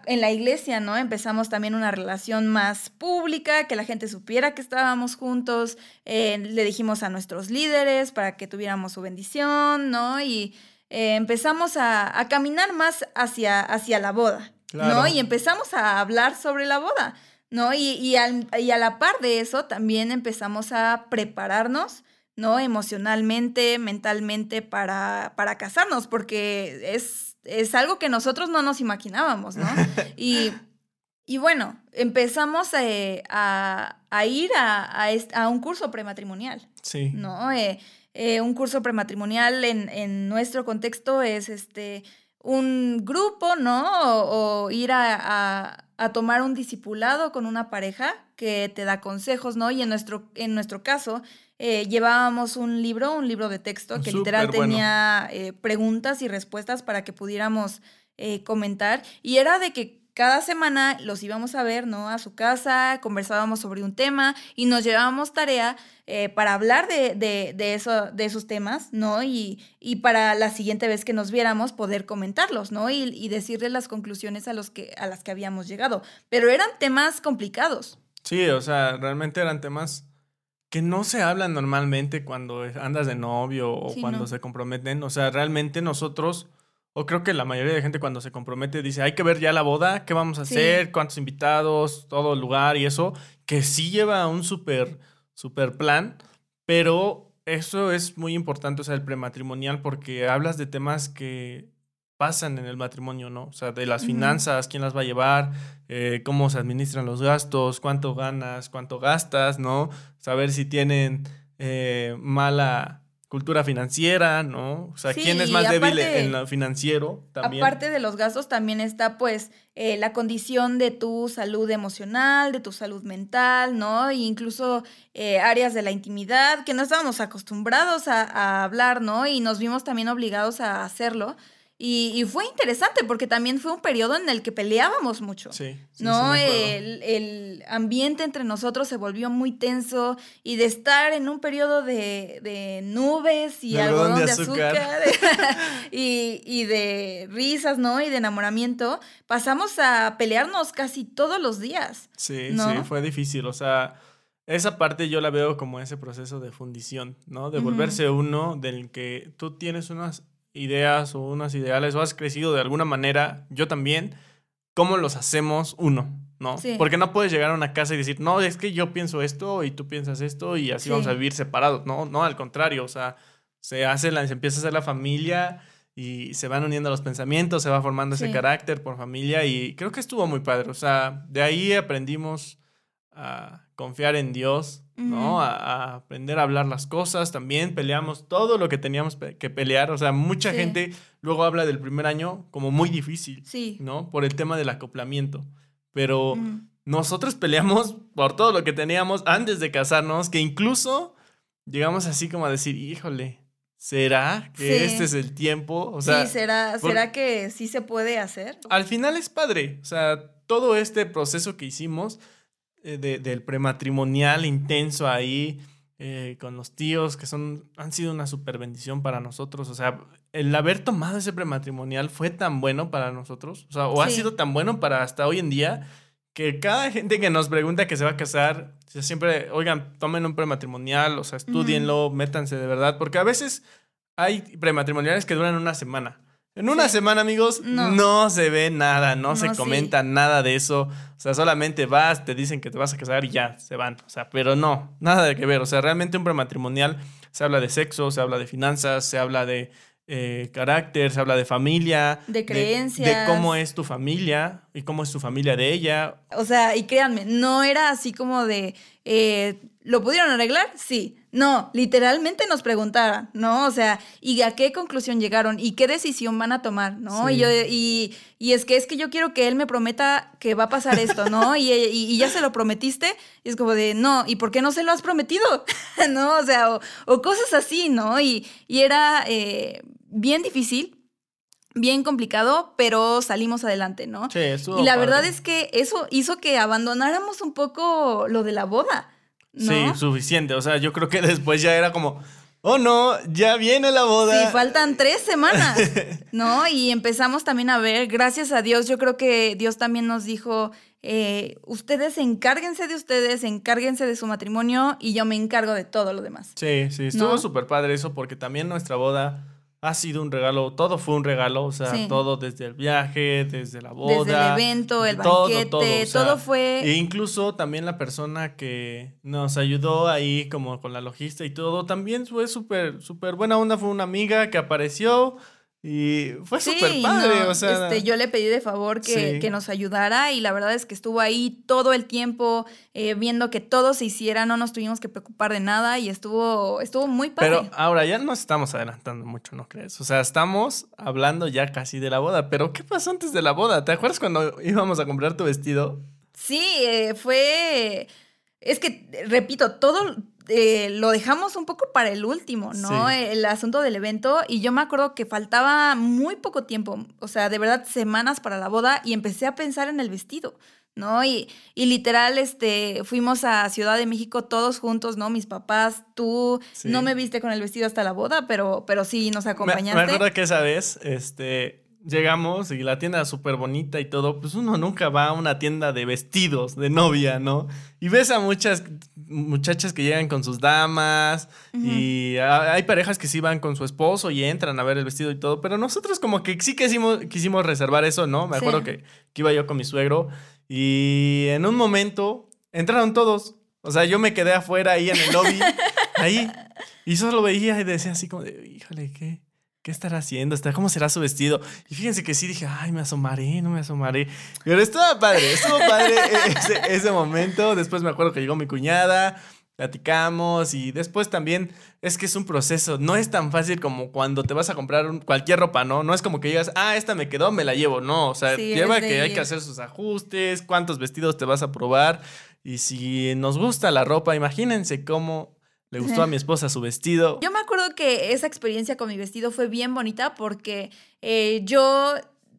en la iglesia, ¿no? Empezamos también una relación más pública, que la gente supiera que estábamos juntos, eh, le dijimos a nuestros líderes para que tuviéramos su bendición, ¿no? Y eh, empezamos a, caminar más hacia, hacia la boda, ¿no? Y empezamos a hablar sobre la boda, ¿no? Y, y, y a la par de eso también empezamos a prepararnos ¿no? Emocionalmente, mentalmente para, para casarnos, porque es, es algo que nosotros no nos imaginábamos, ¿no? Y, y bueno, empezamos eh, a, ir a, a, un curso prematrimonial. Sí. ¿No? Eh, eh, un curso prematrimonial en, en, nuestro contexto es este un grupo, ¿no? O, ir a, a, tomar un discipulado con una pareja que te da consejos, ¿no? Y en nuestro, en nuestro caso, eh, llevábamos un libro, un libro de texto que literal tenía eh, preguntas y respuestas para que pudiéramos comentar. Y era de que cada semana los íbamos a ver, ¿no? A su casa, conversábamos sobre un tema y nos llevábamos tarea para hablar de, de, eso, de esos temas, ¿no? Y, y, para la siguiente vez que nos viéramos poder comentarlos, ¿no? Y, y decirles las conclusiones a, los que, a las que habíamos llegado. Pero eran temas complicados. Sí, o sea, realmente eran temas que no se hablan normalmente cuando andas de novio o cuando se comprometen. O sea, realmente nosotros, o creo que la mayoría de gente cuando se compromete dice, hay que ver ya la boda, qué vamos a hacer, cuántos invitados, todo el lugar y eso, que sí lleva un súper, súper plan, pero eso es muy importante, o sea, el prematrimonial, porque hablas de temas que pasan en el matrimonio, ¿no? O sea, de las finanzas, quién las va a llevar, eh, cómo se administran los gastos, cuánto ganas, cuánto gastas, ¿no? Saber si tienen eh, mala cultura financiera, ¿no? O sea, quién es más débil en lo financiero también. Aparte de los gastos, también está pues eh, la condición de tu salud emocional, de tu salud mental, ¿no? E incluso áreas de la intimidad que no estábamos acostumbrados a, a hablar, ¿no? Y nos vimos también obligados a hacerlo. Y, fue interesante porque también fue un periodo en el que peleábamos mucho. Sí. ¿No? el, ambiente entre nosotros se volvió muy tenso y de estar en un periodo de, nubes y algodón, de azúcar, y, y, de risas, ¿no? Y de enamoramiento, pasamos a pelearnos casi todos los días. Sí, sí, fue difícil. O sea, esa parte yo la veo como ese proceso de fundición, ¿no? De volverse uno del que tú tienes unas ideas o unos ideales o has crecido de alguna manera, yo también, ¿cómo los hacemos uno? ¿No? Sí. Porque no puedes llegar a una casa y decir, no, es que yo pienso esto y tú piensas esto y así Sí. vamos a vivir separados. No, no, al contrario, o sea, se hace la, se empieza a hacer la familia y se van uniendo los pensamientos, se va formando ese carácter por familia y creo que estuvo muy padre. O sea, de ahí aprendimos a confiar en Dios, ¿no? A, a aprender a hablar las cosas, también peleamos todo lo que teníamos pe- que pelear. O sea, mucha Sí. gente luego habla del primer año como muy difícil, Sí. ¿no? Por el tema del acoplamiento. Pero nosotros peleamos por todo lo que teníamos antes de casarnos, que incluso llegamos así como a decir, híjole, ¿será que Sí. este es el tiempo? O sea, sí, ¿será, por- ¿será que sí se puede hacer? al final es padre. O sea, todo este proceso que hicimos de- del prematrimonial intenso ahí, eh, con los tíos, que son, han sido una super bendición para nosotros. O sea, el haber tomado ese prematrimonial fue tan bueno para nosotros. O sea, o ha sido tan bueno para hasta hoy en día. Que cada gente que nos pregunta que se va a casar, siempre, oigan, tomen un prematrimonial, o sea, estudienlo, métanse de verdad, porque a veces hay prematrimoniales que duran una semana. En una Sí. semana, amigos, no. No. se ve nada, no, se sí. comenta nada de eso. O sea, solamente vas, te dicen que te vas a casar y ya, se van. O sea, pero no, nada de que ver. O sea, realmente un prematrimonial se habla de sexo, se habla de finanzas, se habla de eh, carácter, se habla de familia. De De, creencias. cómo es tu familia y cómo es tu familia de ella. O sea, y créanme, no era así como de, eh, ¿lo pudieron arreglar? Sí. No, literalmente nos preguntaron, ¿no? O sea, ¿y a qué conclusión llegaron? ¿Y qué decisión van a tomar? ¿no? Sí. Y, yo, y, y es que es que yo quiero que él me prometa que va a pasar esto, ¿no? Y, y- ya se lo prometiste. Y es como de, no, ¿y por qué no se lo has prometido? ¿No? O sea, o, o cosas así, ¿no? Y, y era eh, bien difícil, bien complicado, pero salimos adelante, ¿no? Sí, estuvo Y la padre. verdad es que eso hizo que abandonáramos un poco lo de la boda. ¿No? Sí, suficiente. O sea, yo creo que después ya era como, oh no, ya viene la boda. Sí, faltan tres semanas, ¿no? Y empezamos también a ver, gracias a Dios, yo creo que Dios también nos dijo, eh, ustedes encárguense de ustedes, encárguense de su matrimonio y yo me encargo de todo lo demás. Sí, sí, estuvo ¿No? súper padre eso porque también nuestra boda ha sido un regalo, todo fue un regalo, o sea, Sí. todo desde el viaje, desde la boda. Desde el evento, el todo, banquete, todo, o sea, todo fue... E incluso también la persona que nos ayudó ahí como con la logística y todo, también fue súper, súper buena onda, fue una amiga que apareció y fue súper padre, no, o sea... este, yo le pedí de favor que, Sí. que nos ayudara y la verdad es que estuvo ahí todo el tiempo eh, viendo que todo se hiciera, no nos tuvimos que preocupar de nada y estuvo, estuvo muy padre. Pero ahora ya nos estamos adelantando mucho, ¿no crees? O sea, estamos hablando ya casi de la boda, pero ¿qué pasó antes de la boda? ¿Te acuerdas cuando íbamos a comprar tu vestido? Sí, eh, fue. Es que, repito, todo eh, lo dejamos un poco para el último, ¿no? Sí. El asunto del evento. Y yo me acuerdo que faltaba muy poco tiempo, o sea, de verdad, semanas para la boda, y empecé a pensar en el vestido. ¿No? Y, y literal, este, fuimos a Ciudad de México todos juntos, ¿no? Mis papás, tú, Sí. no me viste con el vestido hasta la boda, pero, pero sí nos Me, acompañaste. me acuerdo que esa vez, este, llegamos y la tienda súper bonita y todo, pues uno nunca va a una tienda de vestidos de novia, ¿no? Y ves a muchas muchachas que llegan con sus damas y hay parejas que sí van con su esposo y entran a ver el vestido y todo, pero nosotros como que sí quisimos, quisimos reservar eso, ¿no? Me Sí. acuerdo que, que iba yo con mi suegro y en un momento entraron todos. O sea, yo me quedé afuera ahí en el lobby, ahí, y solo veía y decía así como de, híjole, ¿qué, ¿qué estará haciendo? ¿Está- ¿Cómo será su vestido? Y fíjense que sí dije, ay, me asomaré, no me asomaré. Pero estaba padre, estuvo padre ese, ese momento. Después me acuerdo que llegó mi cuñada, platicamos y después también es que es un proceso. No es tan fácil como cuando te vas a comprar un- cualquier ropa, ¿no? No es como que digas, ah, esta me quedó, me la llevo. No, o sea, Sí, lleva que hay que hacer sus ajustes, cuántos vestidos te vas a probar. Y si nos gusta la ropa, imagínense cómo le gustó a mi esposa su vestido. Yo me acuerdo que esa experiencia con mi vestido fue bien bonita porque eh, yo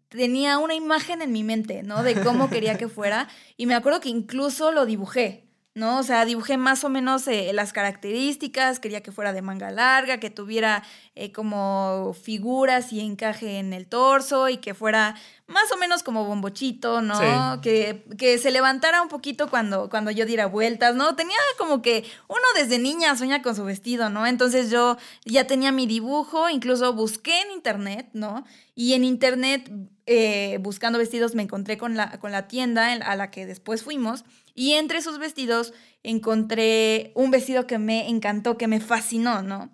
tenía una imagen en mi mente, ¿no? De cómo quería que fuera. Y me acuerdo que incluso lo dibujé. ¿No? O sea, dibujé más o menos eh, las características, quería que fuera de manga larga, que tuviera eh, como figuras y encaje en el torso y que fuera más o menos como bombochito, ¿no? Que, que, se levantara un poquito cuando, cuando yo diera vueltas, ¿no? Tenía como que uno desde niña sueña con su vestido, ¿no? Entonces yo ya tenía mi dibujo, incluso busqué en internet, ¿no? Y en internet, eh, buscando vestidos, me encontré con la, con la tienda a la que después fuimos. Y entre sus vestidos encontré un vestido que me encantó, que me fascinó, ¿no?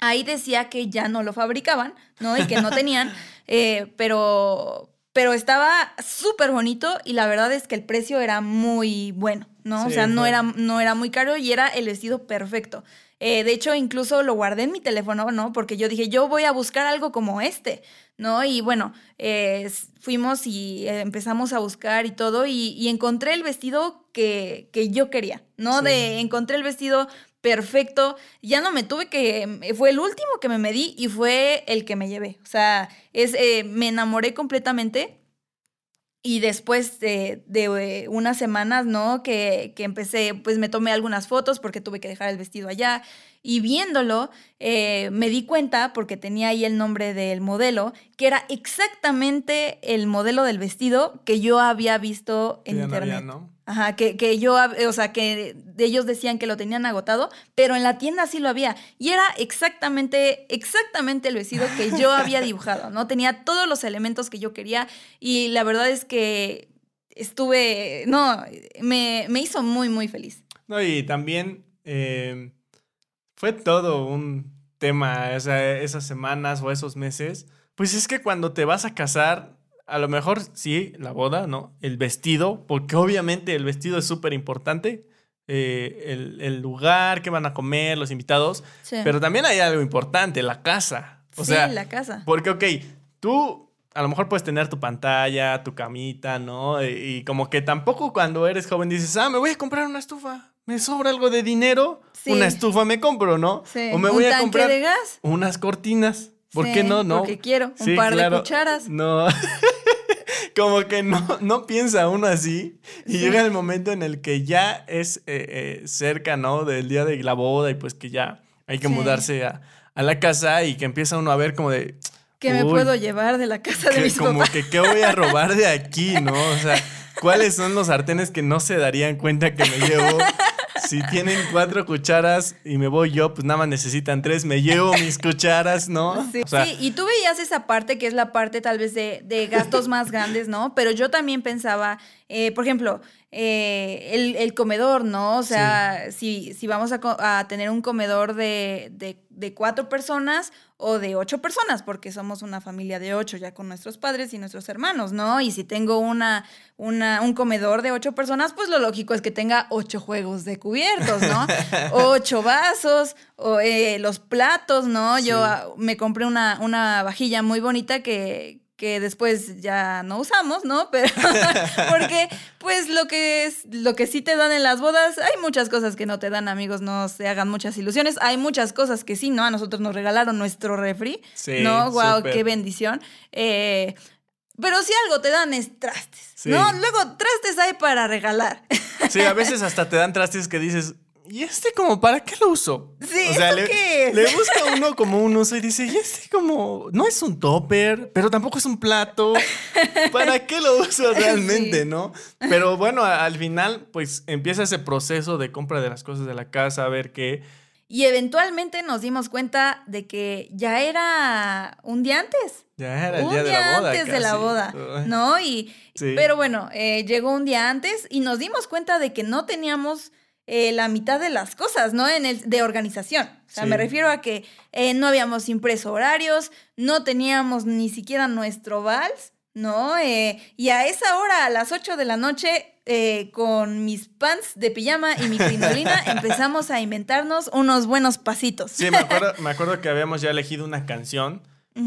Ahí decía que ya no lo fabricaban, ¿no? Y que no tenían, eh, pero, pero estaba súper bonito y la verdad es que el precio era muy bueno, ¿no? o sea, no era, no era muy caro y era el vestido perfecto. Eh, de hecho, incluso lo guardé en mi teléfono, ¿no? Porque yo dije, yo voy a buscar algo como este, ¿no? Y bueno, eh, fuimos y empezamos a buscar y todo y, encontré el vestido que, yo quería, ¿no? De encontré el vestido perfecto, ya no me tuve que, fue el último que me medí y fue el que me llevé, o sea, es, eh, me enamoré completamente y después de, de, unas semanas, ¿no? Que, que, empecé, pues me tomé algunas fotos porque tuve que dejar el vestido allá. Y viéndolo, eh, me di cuenta, porque tenía ahí el nombre del modelo, que era exactamente el modelo del vestido que yo había visto en internet. ¿no? Ajá, que, yo, o sea, que ellos decían que lo tenían agotado, pero en la tienda sí lo había. Y era exactamente, exactamente el vestido que yo había dibujado, ¿no? Tenía todos los elementos que yo quería y la verdad es que estuve, no, me, hizo muy, muy feliz. No, y también eh, fue todo un tema esas semanas o esos meses. Pues es que cuando te vas a casar, a lo mejor sí, la boda, ¿no? El vestido, porque obviamente el vestido es súper importante. Eh, el, lugar que van a comer, los invitados. Pero también hay algo importante, la casa. O sí, sea, la casa. Porque, ok, tú a lo mejor puedes tener tu pantalla, tu camita, ¿no? Y, como que tampoco cuando eres joven dices, ah, me voy a comprar una estufa. Me sobra algo de dinero, una estufa me compro, ¿no? Sí. O me voy a comprar de gas? unas cortinas. ¿Por qué no? No. Porque quiero un par de cucharas. No. como que no, no piensa uno así. Y llega el momento en el que ya es eh, eh, cerca, ¿no? Del día de la boda y pues que ya hay que mudarse a, la casa y que empieza uno a ver como de... ¿Qué me puedo llevar de la casa de mis Como que qué voy a robar de aquí, ¿no? O sea, ¿cuáles son los sartenes que no se darían cuenta que me llevo? Si tienen cuatro cucharas y me voy yo, pues nada más necesitan tres, me llevo mis cucharas, ¿no? Sí, y tú veías esa parte que es la parte tal vez de, gastos más grandes, ¿no? Pero yo también pensaba, eh, por ejemplo, eh, el, comedor, ¿no? O sea, si, si vamos a, tener un comedor de, de, cuatro personas o de ocho personas, porque somos una familia de ocho ya con nuestros padres y nuestros hermanos, ¿no? Y si tengo una, una, un comedor de ocho personas, pues lo lógico es que tenga ocho juegos de cubiertos, ¿no? ocho vasos, o, eh, los platos, ¿no? Yo me compré una, una vajilla muy bonita que, que después ya no usamos, ¿no? Pero porque pues lo que es lo que sí te dan en las bodas, hay muchas cosas que no te dan, amigos, no se hagan muchas ilusiones. Hay muchas cosas que sí, ¿no? A nosotros nos regalaron nuestro refri, sí, ¿no? Wow, qué bendición. Eh, pero si algo te dan es trastes, ¿no? Luego trastes hay para regalar. Sí, a veces hasta te dan trastes que dices, ¿y este como para qué lo uso? Sí, o sea, le, qué le busca uno como un uso y dice, ¿y este como no es un topper, pero tampoco es un plato? ¿Para qué lo uso realmente, no? Pero bueno, al final pues empieza ese proceso de compra de las cosas de la casa, a ver qué y eventualmente nos dimos cuenta de que ya era un día antes. Ya era el día, de la boda. antes de la boda, ¿no? Y, Pero bueno, eh, llegó un día antes y nos dimos cuenta de que no teníamos eh, la mitad de las cosas, ¿no? En el, de organización. O sea, me refiero a que eh, no habíamos impreso horarios, no teníamos ni siquiera nuestro vals, ¿no? Eh, y a esa hora, a las 8 de la noche, con mis pants de pijama y mi crinolina, empezamos a inventarnos unos buenos pasitos. Sí, me acuerdo, me acuerdo que habíamos ya elegido una canción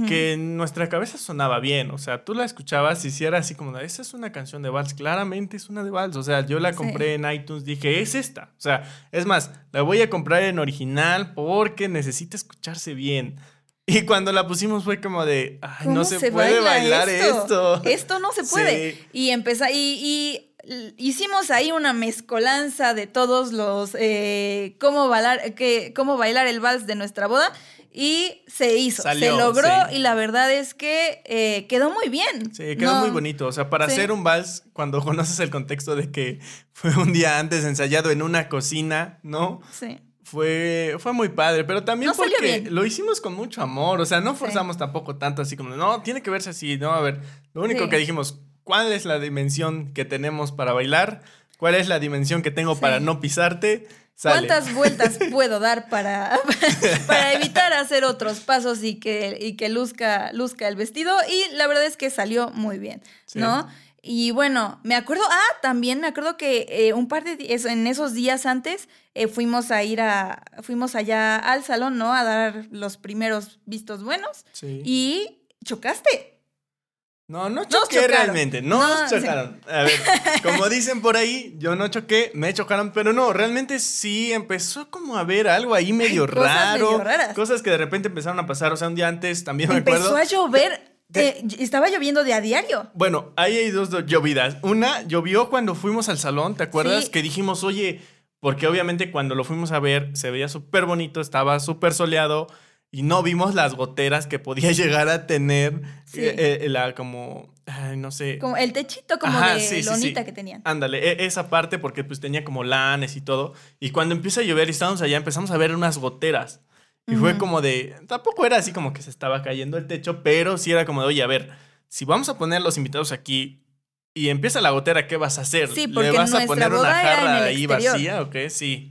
que en nuestra cabeza sonaba bien. O sea, tú la escuchabas y si era así como, esa es una canción de vals, claramente es una de vals. O sea, yo la compré en iTunes, dije, es esta. O sea, es más, la voy a comprar en original porque necesita escucharse bien. Y cuando la pusimos fue como de, ay, no se, puede bailar esto? esto? no se puede. Y empezó, y, hicimos ahí una mezcolanza de todos los eh, cómo bailar, que, cómo bailar el vals de nuestra boda y se hizo, Salió, se logró sí. y la verdad es que eh, quedó muy bien. Sí, quedó No- muy bonito. O sea, para Sí. hacer un vals, cuando conoces el contexto de que fue un día antes ensayado en una cocina, ¿no? Sí. Fue, fue muy padre, pero también No porque lo hicimos con mucho amor, o sea, no Sí. forzamos tampoco tanto así como, no, tiene que verse así, no, a ver, lo único que dijimos, ¿cuál es la dimensión que tenemos para bailar? ¿Cuál es la dimensión que tengo para no pisarte? Sale. ¿Cuántas vueltas puedo dar para, para evitar hacer otros pasos y que, y que luzca, luzca el vestido? Y la verdad es que salió muy bien, Sí. ¿no? Y bueno, me acuerdo, ah, también me acuerdo que eh, un par de días, en esos días antes, eh, fuimos a ir a, fuimos allá al salón, ¿no? A dar los primeros vistos buenos Sí. y chocaste. No, no choqué realmente, no, No, nos chocaron. A ver, como dicen por ahí, yo no choqué, me chocaron, pero no, realmente sí empezó como a ver algo ahí medio cosas raro. medio raras. Cosas que de repente empezaron a pasar, o sea, un día antes también me Empezó acuerdo. a llover, eh, estaba lloviendo de a diario. Bueno, ahí hay dos, dos llovidas. Una, llovió cuando fuimos al salón, ¿te acuerdas? Sí. Que dijimos, oye, porque obviamente cuando lo fuimos a ver se veía súper bonito, estaba súper soleado y no vimos las goteras que podía llegar a tener Sí. eh, eh, la como, ay, no sé. Como el techito como Ajá, de sí, lonita sí. que tenían. Ándale, e- esa parte porque pues tenía como lanes y todo. Y cuando empieza a llover y estábamos allá, empezamos a ver unas goteras. Y fue como de, tampoco era así como que se estaba cayendo el techo, pero sí era como de, oye, a ver, si vamos a poner los invitados aquí y empieza la gotera, ¿qué vas a hacer? Sí, ¿Le vas a poner una jarra ahí exterior. vacía o qué? Sí.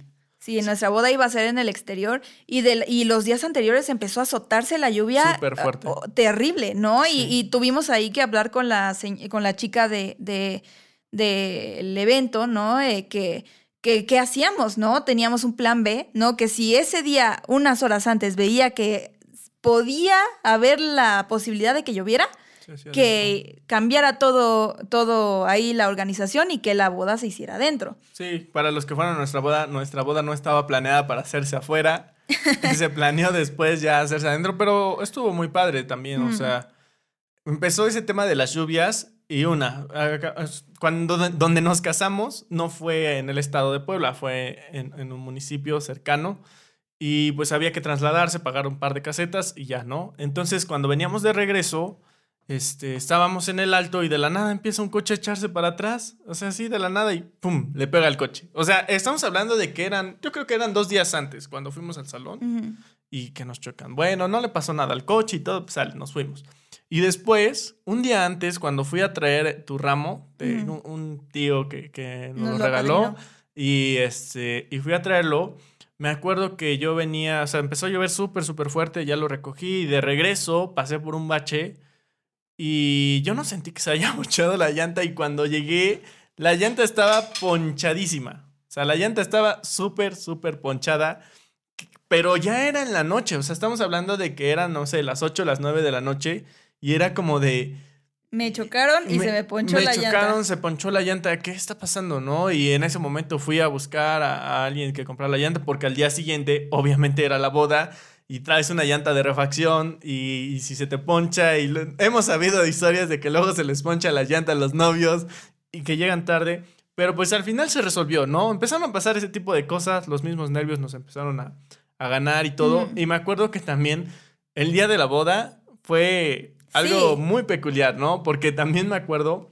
Sí, en nuestra boda iba a ser en el exterior y, del, y los días anteriores empezó a azotarse la lluvia Súper fuerte. oh, terrible, ¿no? Y, Sí. y tuvimos ahí que hablar con la, con la chica de, de- del evento, ¿no? Eh, que, que, ¿Qué hacíamos, no? Teníamos un plan B, ¿no? Que si ese día, unas horas antes, veía que podía haber la posibilidad de que lloviera, Sí, que cambiara todo, todo ahí la organización y que la boda se hiciera adentro. Sí, para los que fueron a nuestra boda, nuestra boda no estaba planeada para hacerse afuera. se planeó después ya hacerse adentro, pero estuvo muy padre también. O sea, empezó ese tema de las lluvias y una, cuando donde nos casamos no fue en el estado de Puebla, fue en, en un municipio cercano. Y pues había que trasladarse, pagar un par de casetas y ya, ¿no? Entonces, cuando veníamos de regreso, este, estábamos en el alto y de la nada empieza un coche a echarse para atrás. O sea, así de la nada y ¡pum! Le pega el coche. O sea, estamos hablando de que eran, yo creo que eran dos días antes cuando fuimos al salón y que nos chocan. Bueno, no le pasó nada al coche y todo, pues sale, nos fuimos. Y después, un día antes, cuando fui a traer tu ramo, de un, un tío que, que nos, Nos lo regaló, y, este, y fui a traerlo, me acuerdo que yo venía, o sea, empezó a llover súper, súper fuerte, ya lo recogí y de regreso pasé por un bache y yo no sentí que se haya mochado la llanta y cuando llegué, la llanta estaba ponchadísima. O sea, la llanta estaba súper, súper ponchada. Pero ya era en la noche, o sea, estamos hablando de que eran, no sé, las 8 las 9 de la noche y era como de... Me chocaron y se me ponchó me la chocaron, llanta. se ponchó la llanta, ¿qué está pasando, no? Y en ese momento fui a buscar a, a alguien que comprara la llanta porque al día siguiente obviamente era la boda y traes una llanta de refacción y, y si se te poncha y lo- hemos sabido de historias de que luego se les poncha la llanta a los novios y que llegan tarde, pero pues al final se resolvió, ¿no? Empezaron a pasar ese tipo de cosas, los mismos nervios nos empezaron a, a ganar y todo. Mm. Y me acuerdo que también el día de la boda fue algo Sí. muy peculiar, ¿no? Porque también me acuerdo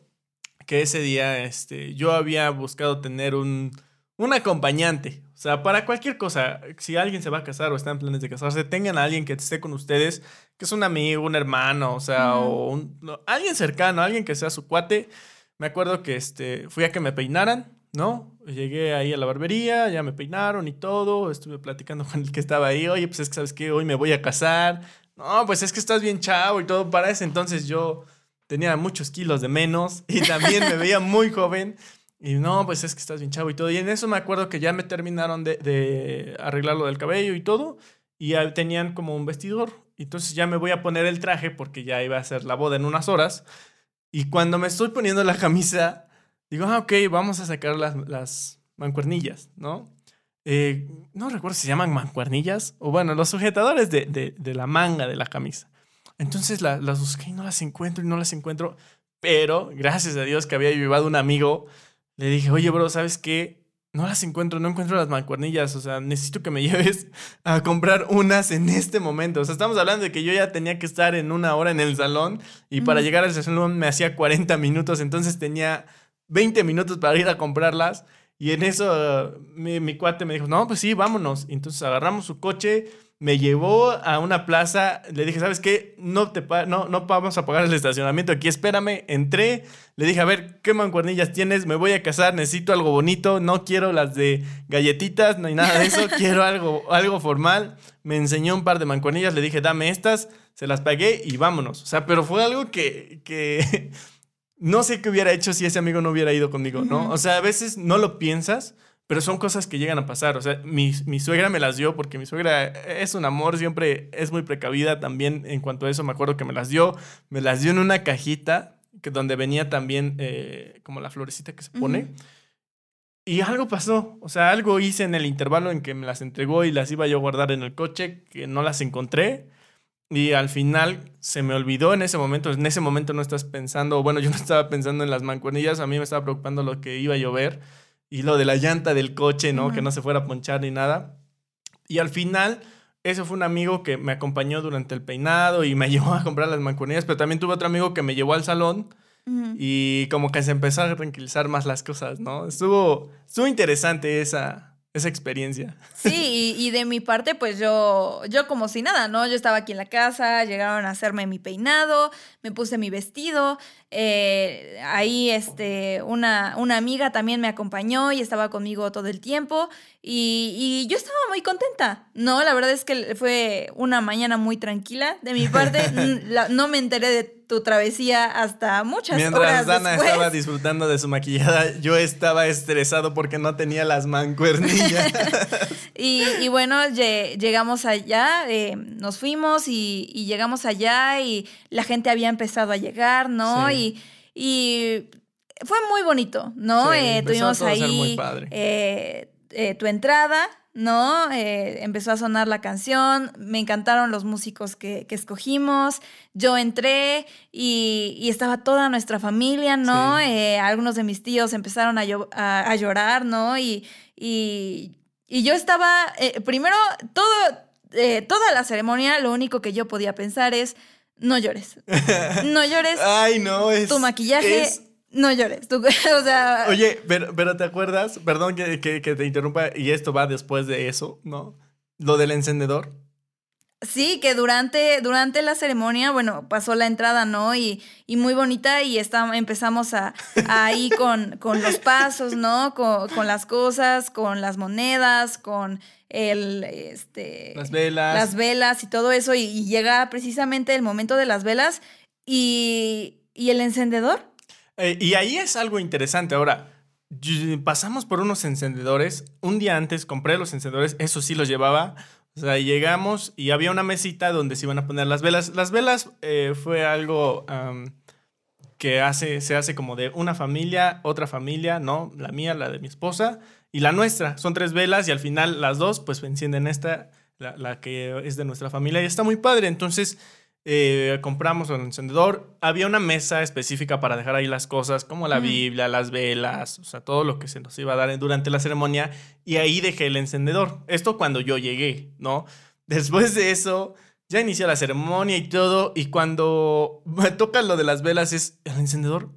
que ese día este, yo había buscado tener un, un acompañante. O sea, para cualquier cosa, si alguien se va a casar o está en planes de casarse, tengan a alguien que esté con ustedes, que es un amigo, un hermano, o sea, Ujú. o un- no, alguien cercano, alguien que sea su cuate. Me acuerdo que este, fui a que me peinaran, ¿no? Llegué ahí a la barbería, ya me peinaron y todo, estuve platicando con el que estaba ahí, oye, pues es que sabes que hoy me voy a casar. No, pues es que estás bien chavo y todo. Para ese entonces yo tenía muchos kilos de menos y también me veía muy joven. Y no, pues es que estás bien chavo y todo. Y en eso me acuerdo que ya me terminaron de, de arreglar lo del cabello y todo. Y ya tenían como un vestidor. Entonces ya me voy a poner el traje porque ya iba a ser la boda en unas horas. Y cuando me estoy poniendo la camisa, digo, ah, ok, vamos a sacar las, las mancuernillas, ¿no? Eh, no recuerdo si se llaman mancuernillas o bueno, los sujetadores de, de- de la manga de la camisa. Entonces la- las busqué y no las encuentro y no las encuentro, pero gracias a Dios que había llevado un amigo le dije, oye, bro, ¿sabes qué? No las encuentro, no encuentro las mancuernillas, o sea, necesito que me lleves a comprar unas en este momento. O sea, estamos hablando de que yo ya tenía que estar en una hora en el salón y para llegar al salón me hacía 40 minutos, entonces tenía 20 minutos para ir a comprarlas. Y en eso mi, mi cuate me dijo, no, pues sí, vámonos. Entonces agarramos su coche me llevó a una plaza, le dije, ¿sabes qué? No, te no, no vamos a pagar el estacionamiento aquí, espérame. Entré, le dije, a ver, ¿qué mancuernillas tienes? Me voy a casar, necesito algo bonito, no quiero las de galletitas, no hay nada de eso, quiero algo, algo formal. Me enseñó un par de mancuernillas, le dije, dame estas, se las pagué y vámonos. O sea, pero fue algo que, que no sé qué hubiera hecho si ese amigo no hubiera ido conmigo, ¿no? O sea, a veces no lo piensas pero son cosas que llegan a pasar. O sea, mi, mi, suegra me las dio porque mi suegra es un amor, siempre es muy precavida también en cuanto a eso. Me acuerdo que me las dio, me las dio en una cajita que donde venía también eh, como la florecita que se pone. Y algo pasó, o sea, algo hice en el intervalo en que me las entregó y las iba yo a guardar en el coche, que no las encontré. Y al final se me olvidó en ese momento, en ese momento no estás pensando, bueno, yo no estaba pensando en las mancuernillas, a mí me estaba preocupando lo que iba a llover y lo de la llanta del coche, ¿no? Que no se fuera a ponchar ni nada. Y al final, ese fue un amigo que me acompañó durante el peinado y me llevó a comprar las mancuernillas, pero también tuve otro amigo que me llevó al salón y como que se empezó a tranquilizar más las cosas, ¿no? Estuvo, estuvo interesante esa, esa experiencia. Sí, y, de mi parte, pues yo, yo como si nada, ¿no? Yo estaba aquí en la casa, llegaron a hacerme mi peinado, me puse mi vestido, eh, ahí este, una, una amiga también me acompañó y estaba conmigo todo el tiempo y, y, yo estaba muy contenta, ¿no? La verdad es que fue una mañana muy tranquila. De mi parte, no me enteré de tu travesía hasta muchas Mientras horas Dana estaba disfrutando de su maquillada, yo estaba estresado porque no tenía las mancuernillas. y, y, bueno, llegamos allá, eh, nos fuimos y, y, llegamos allá y la gente había empezado a llegar, ¿no? Y, y fue muy bonito, ¿no? eh, tuvimos ahí eh, eh, tu entrada, ¿no? Eh, empezó a sonar la canción, me encantaron los músicos que, escogimos, yo entré y, estaba toda nuestra familia, ¿no? Algunos de mis tíos empezaron a, a, llorar, ¿no? Y, y, yo estaba, primero, todo, toda la ceremonia, lo único que yo podía pensar es, no llores, no llores. Ay, no, es... Tu maquillaje... No llores, tú, o sea... Oye, pero, pero ¿te acuerdas? Perdón que, que, te interrumpa, y esto va después de eso, ¿no? Lo del encendedor. Sí, que durante, durante la ceremonia, bueno, pasó la entrada, ¿no? Y, y muy bonita y está, empezamos a, ahí con, con, los pasos, ¿no? Con, con, las cosas, con las monedas, con el, este... Las velas. Las velas y todo eso. Y, y llega precisamente el momento de las velas y, y el encendedor. Eh, y ahí es algo interesante. Ahora, pasamos por unos encendedores. Un día antes compré los encendedores, eso sí los llevaba. O sea, llegamos y había una mesita donde se iban a poner las velas. Las velas eh, fue algo que hace, se hace como de una familia, otra familia, ¿no? La mía, la de mi esposa y la nuestra. Son tres velas y al final las dos pues encienden esta, la, la que es de nuestra familia y está muy padre. Entonces eh, compramos un encendedor. Había una mesa específica para dejar ahí las cosas, como la Biblia, las velas, o sea, todo lo que se nos iba a dar durante la ceremonia. Y ahí dejé el encendedor. Esto cuando yo llegué, ¿no? Después de eso, ya inició la ceremonia y todo. Y cuando me toca lo de las velas, es el encendedor.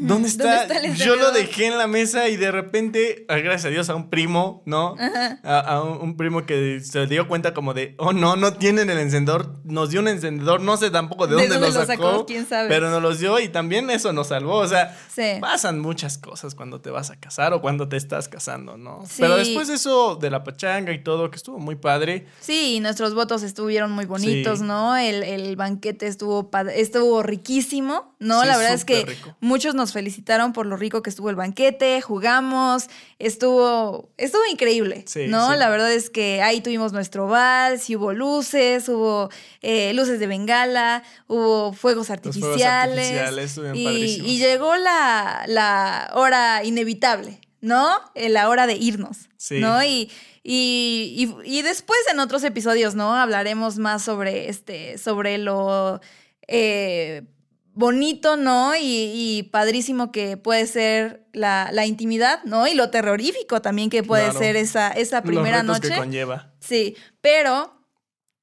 ¿Dónde está? Yo lo dejé en la mesa y de repente, ah, gracias a Dios, a un primo, ¿no? A, un, primo que se dio cuenta como de, oh no, no tienen el encendedor. Nos dio un encendedor, no sé tampoco de dónde, lo sacó. ¿Quién sabe? Pero nos los dio y también eso nos salvó. O sea, pasan muchas cosas cuando te vas a casar o cuando te estás casando, ¿no? Pero después de eso, de la pachanga y todo, que estuvo muy padre. Sí, nuestros votos estuvieron muy bonitos, ¿no? El, el, banquete estuvo, estuvo riquísimo, ¿no? la verdad es que muchos nos felicitaron por lo rico que estuvo el banquete, jugamos, estuvo, estuvo increíble, ¿no? La verdad es que ahí tuvimos nuestro vals, y hubo luces, hubo eh, luces de bengala, hubo fuegos artificiales. y, llegó la, la hora inevitable, ¿no? Eh, la hora de irnos, ¿no? Y, y, y, después en otros episodios, ¿no? Hablaremos más sobre este, sobre lo eh, bonito, ¿no? Y, padrísimo que puede ser la, intimidad, ¿no? Y lo terrorífico también que puede ser esa, esa primera Los noche. que conlleva. Sí, pero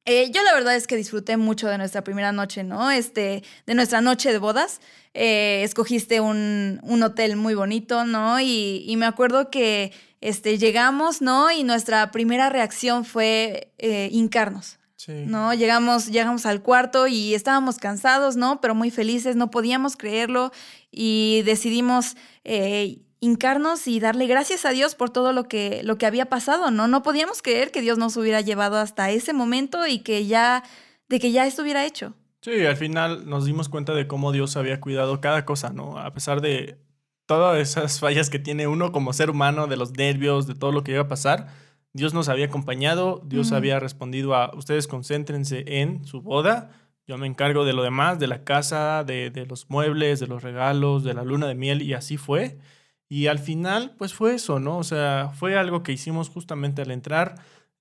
eh, yo la verdad es que disfruté mucho de nuestra primera noche, ¿no? Este, de nuestra noche de bodas. Eh, escogiste un, hotel muy bonito, ¿no? Y, y, me acuerdo que este, llegamos, ¿no? Y nuestra primera reacción fue eh, hincarnos. ¿No? Llegamos, llegamos al cuarto y estábamos cansados, ¿no? Pero muy felices, no podíamos creerlo y decidimos eh, hincarnos y darle gracias a Dios por todo lo que, lo que había pasado, ¿no? No podíamos creer que Dios nos hubiera llevado hasta ese momento y que ya, de que ya estuviera hecho. Sí, al final nos dimos cuenta de cómo Dios había cuidado cada cosa, ¿no? A pesar de todas esas fallas que tiene uno como ser humano, de los nervios, de todo lo que iba a pasar, Dios nos había acompañado, Dios había respondido a ustedes concéntrense en su boda, yo me encargo de lo demás, de la casa, de, de, los muebles, de los regalos, de la luna de miel, y así fue. Y al final, pues fue eso, ¿no? O sea, fue algo que hicimos justamente al entrar,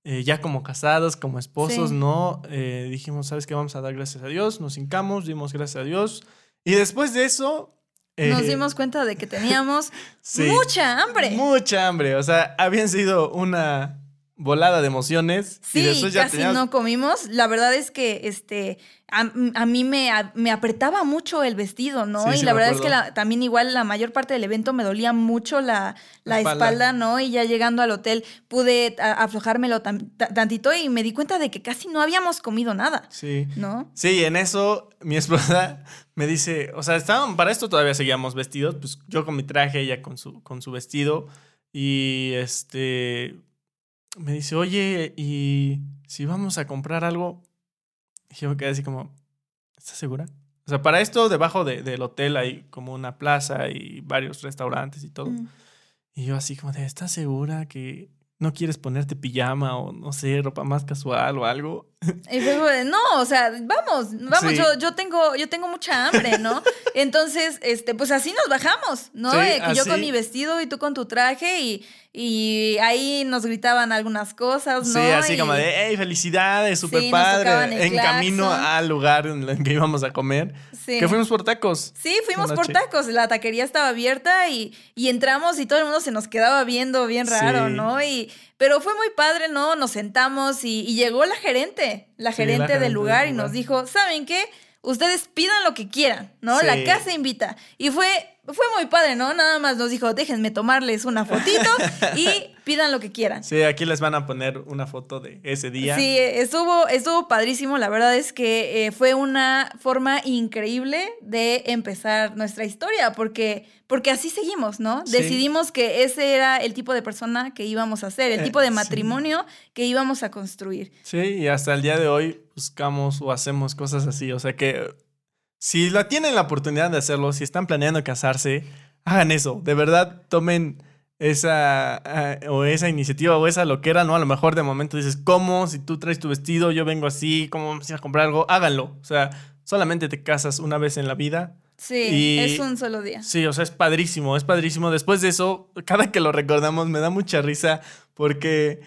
eh, ya como casados, como esposos, ¿no? Eh, dijimos, ¿sabes qué? Vamos a dar gracias a Dios, nos hincamos, dimos gracias a Dios. Y después de eso, nos eh, dimos cuenta de que teníamos mucha hambre. Mucha hambre. O sea, habían sido una volada de emociones. Sí, y después ya casi no comimos. La verdad es que este, a, mí me, me, apretaba mucho el vestido, ¿no? y la verdad es que también igual la mayor parte del evento me dolía mucho la, la espalda. ¿no? Y ya llegando al hotel pude aflojármelo tantito y me di cuenta de que casi no habíamos comido nada. Sí. ¿No? Sí, en eso mi esposa me dice, o sea, estaban, para esto todavía seguíamos vestidos, pues yo con mi traje, ella con su, con su vestido. Y este me dice, oye, ¿y si vamos a comprar algo? Y yo me quedé así como, ¿estás segura? O sea, para esto, debajo del hotel hay como una plaza y varios restaurantes y todo. Mm. Y yo así como de, ¿estás segura que no quieres ponerte pijama o no sé, ropa más casual o algo? Y no, o sea, vamos, vamos, yo, yo, tengo, yo tengo mucha hambre, ¿no? Entonces, este, pues así nos bajamos, ¿no? yo con mi vestido y tú con tu traje y y ahí nos gritaban algunas cosas, ¿no? Sí, así como de, hey, felicidades, súper padre. En camino al lugar en el que íbamos a comer. Sí. Que fuimos por tacos. Sí, fuimos por tacos. La taquería estaba abierta y, y, entramos y todo el mundo se nos quedaba viendo bien raro, ¿no? Y, pero fue muy padre, ¿no? Nos sentamos y, llegó la gerente, la gerente, del lugar, y nos dijo, ¿saben qué? Ustedes pidan lo que quieran, ¿no? La casa invita. Y fue fue muy padre, ¿no? Nada más nos dijo, déjenme tomarles una fotito y pidan lo que quieran. Sí, aquí les van a poner una foto de ese día. Sí, estuvo, estuvo padrísimo. La verdad es que eh, fue una forma increíble de empezar nuestra historia, porque, porque así seguimos, ¿no? Decidimos que ese era el tipo de persona que íbamos a ser, el eh, tipo de matrimonio que íbamos a construir. Sí, y hasta el día de hoy buscamos o hacemos cosas así. O sea que si la tienen la oportunidad de hacerlo, si están planeando casarse, hagan eso. De verdad, tomen esa eh, o esa iniciativa o esa loquera, ¿no? A lo mejor de momento dices, ¿cómo? Si tú traes tu vestido, yo vengo así, ¿cómo me a comprar algo? Háganlo. O sea, solamente te casas una vez en la vida. Sí, es un solo día. Sí, o sea, es padrísimo, es padrísimo. Después de eso, cada que lo recordamos me da mucha risa porque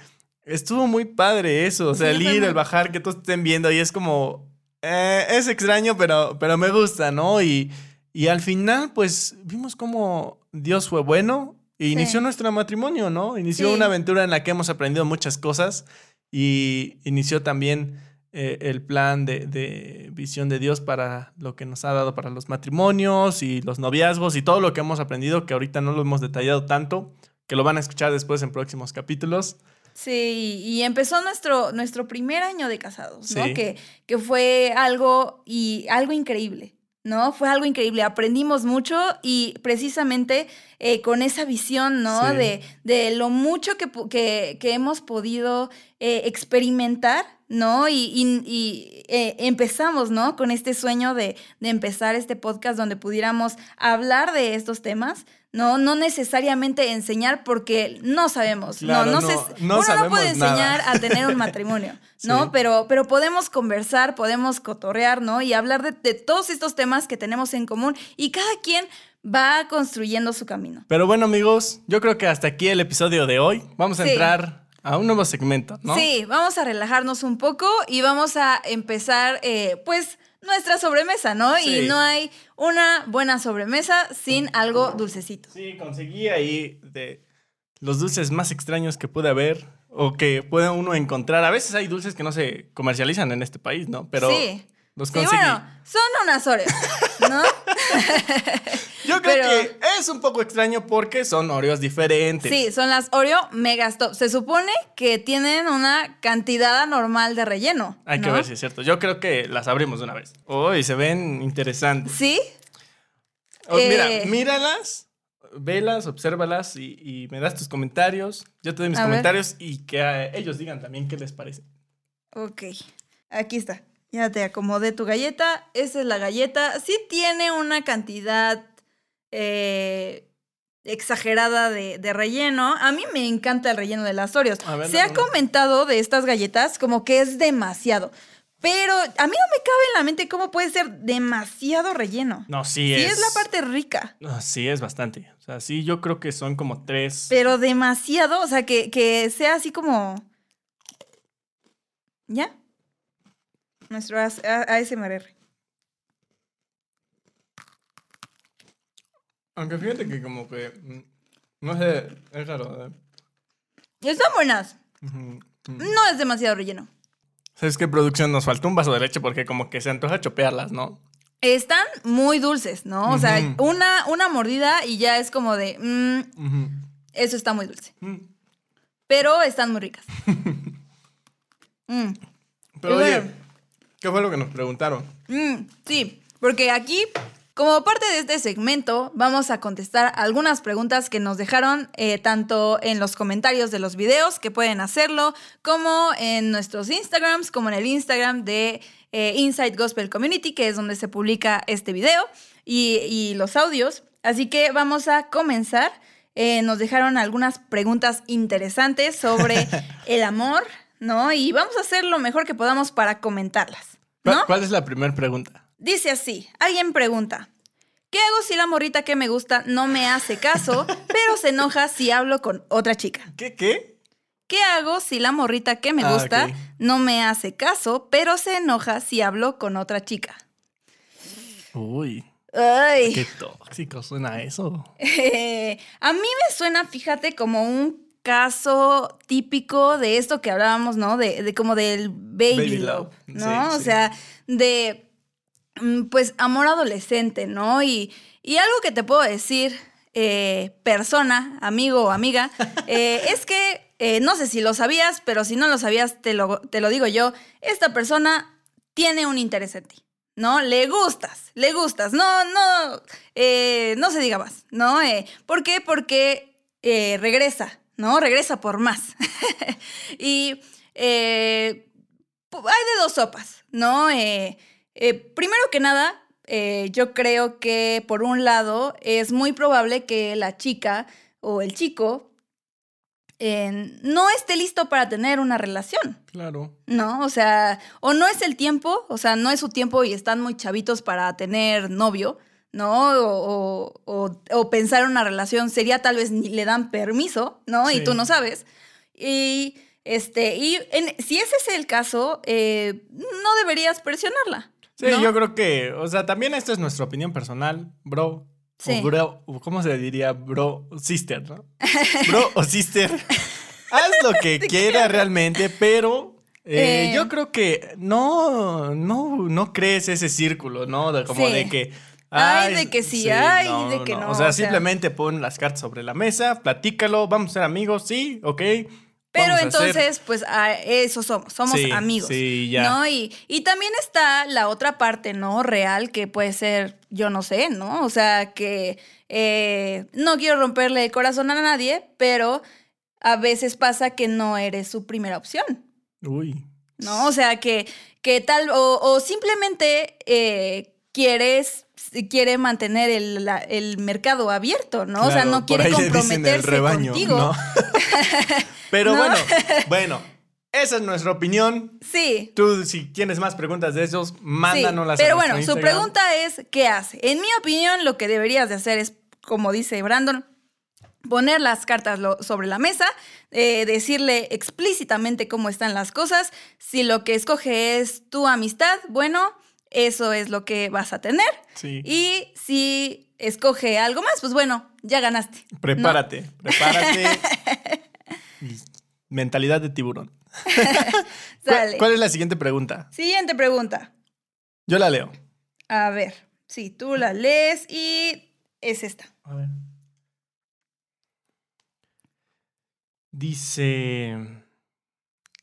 estuvo muy padre eso. O sea, el ir, el bajar, que todos estén viendo y es como, eh, es extraño, pero, pero me gusta, ¿no? Y, y al final, pues vimos cómo Dios fue bueno e inició nuestro matrimonio, ¿no? Inició una aventura en la que hemos aprendido muchas cosas y inició también eh, el plan de, de, visión de Dios para lo que nos ha dado para los matrimonios y los noviazgos y todo lo que hemos aprendido, que ahorita no lo hemos detallado tanto, que lo van a escuchar después en próximos capítulos. Sí, y empezó nuestro, nuestro primer año de casados, ¿no? Que, que fue algo, y, algo increíble, ¿no? Fue algo increíble, aprendimos mucho y precisamente eh, con esa visión, ¿no? De, de, lo mucho que, que, que hemos podido eh, experimentar, ¿no? Y, y, eh, empezamos, ¿no? Con este sueño de, de empezar este podcast donde pudiéramos hablar de estos temas, ¿no? No necesariamente enseñar porque no sabemos, no, no, uno no puede enseñar a tener un matrimonio, ¿no? Pero, pero podemos conversar, podemos cotorrear, ¿no? Y hablar de, todos estos temas que tenemos en común y cada quien va construyendo su camino. Pero bueno, amigos, yo creo que hasta aquí el episodio de hoy. Vamos a entrar a un nuevo segmento, ¿no? Sí, vamos a relajarnos un poco y vamos a empezar, eh, pues, nuestra sobremesa, ¿no? Sí. Y no hay una buena sobremesa sin algo dulcecito. Sí, conseguí ahí de los dulces más extraños que puede haber o que puede uno encontrar. A veces hay dulces que no se comercializan en este país, ¿no? Pero sí. los Sí, conseguí. bueno, son unas Oreos, ¿no? Yo creo pero- que es un poco extraño porque son Oreos diferentes. Sí, son las Oreo Megastop. Se supone que tienen una cantidad anormal de relleno. Hay que ver si es cierto. Yo creo que las abrimos de una vez. Uy, se ven interesantes. ¿Sí? Oh, Mira, Eh. míralas, velas, obsérvalas y, y me das tus comentarios. Yo te doy mis A ver. comentarios y que ellos digan también qué les parece. Ok, aquí está. Ya te acomodé tu galleta. Esa es la galleta. Sí tiene una cantidad eh, exagerada de, de relleno. A mí me encanta el relleno de las Oreos. Ver, Se ha comentado de estas galletas como que es demasiado. Pero a mí no me cabe en la mente cómo puede ser demasiado relleno. No, sí, Sí, es. es la parte rica. No, sí, es bastante. O sea, sí, yo creo que son como tres. Pero demasiado, o sea, que, que sea así como... ¿Ya? Nuestro ASMR. Aunque fíjate que como que. mm, No sé, es raro. ¿eh? Están buenas. Ujú. No es demasiado relleno. ¿Sabes qué producción? Nos faltó un vaso de leche porque como que se antoja chopearlas, ¿no? Están muy dulces, ¿no? O sea, una, una mordida y ya es como de... mm, eso está muy dulce. Mm. Pero están muy ricas. Mm, Pero Y oye, bueno. ¿qué fue lo que nos preguntaron? mm, sí, porque aquí, como parte de este segmento, vamos a contestar algunas preguntas que nos dejaron eh, tanto en los comentarios de los videos, que pueden hacerlo, como en nuestros Instagrams, como en el Instagram de eh, Inside Gospel Community, que es donde se publica este video, y, y los audios. Así que vamos a comenzar. Eh, nos dejaron algunas preguntas interesantes sobre el amor, ¿no? Y vamos a hacer lo mejor que podamos para comentarlas, ¿Cuál, ¿no? cuál es la primera pregunta? Dice así, alguien pregunta, ¿qué hago si la morrita que me gusta no me hace caso, pero se enoja si hablo con otra chica? ¿Qué? ¿Qué? ¿Qué hago si la morrita que me Ah, gusta no me hace caso, pero se enoja si hablo con otra chica? Uy, Ay. qué tóxico suena eso. Eh, a mí me suena, fíjate, como un caso típico de esto que hablábamos, ¿no? De, de como del baby, Baby love, ¿no? sí, o sí. sea, de, pues, amor adolescente, ¿no? Y, y algo que te puedo decir, eh, persona, amigo o amiga, eh, es que, eh, no sé si lo sabías, pero si no lo sabías, te lo, te lo digo yo, esta persona tiene un interés en ti. ¿no? Le gustas, le gustas, no, no, eh, no se diga más, ¿no? Eh, ¿Por qué? Porque eh, regresa, ¿no? Regresa por más. y hay de dos sopas, ¿no? Eh, primero que nada, eh, yo creo que por un lado es muy probable que la chica o el chico eh, no esté listo para tener una relación. Claro. ¿no? O sea, o no es el tiempo, o sea, no es su tiempo y están muy chavitos para tener novio, ¿no? O, o- o- o pensar en una relación sería tal vez ni le dan permiso, ¿no? Y tú no sabes. Y, este, y en- si ese es el caso, eh, no deberías presionarla. Sí, ¿no? yo creo que, o sea, también esta es nuestra opinión personal, bro. Sí. O bro, ¿cómo se diría? Bro, sister, ¿no? Bro o sister. Haz lo que quieras realmente, pero eh, Eh. yo creo que no, no, no crees ese círculo, ¿no? De como Sí. de que. Ay, de que sí, ay, de que no, O sea, o sea. simplemente pon las cartas sobre la mesa, platícalo, vamos a ser amigos, sí, ok. Pero entonces, pues a eso somos, somos Sí, amigos. sí, ya. ¿no? Y, y también está la otra parte, ¿no? Real, que puede ser, yo no sé, ¿no? O sea, que eh, no quiero romperle el corazón a nadie, pero a veces pasa que no eres su primera opción, Uy. ¿no? O sea, que, que tal, o, o simplemente eh, quieres, quiere mantener el, la- el mercado abierto, ¿no? o sea, no quiere el comprometerse rebaño, contigo. ¿no? Pero ¿No? bueno, bueno, esa es nuestra opinión. Sí. Tú, si tienes más preguntas de esos, mándanoslas. Sí, pero bueno, su pregunta es, ¿qué hace? En mi opinión, lo que deberías de hacer es, como dice Brandon, poner las cartas lo- sobre la mesa, eh, decirle explícitamente cómo están las cosas. Si lo que escoge es tu amistad, bueno, eso es lo que vas a tener. Sí. Y si escoge algo más, pues bueno, ya ganaste. ¿no? Prepárate, prepárate. Mentalidad de tiburón. ¿Cuál, cuál es la siguiente pregunta? Siguiente pregunta. Yo la leo. A ver, sí, tú la lees y es esta. A ver. Dice.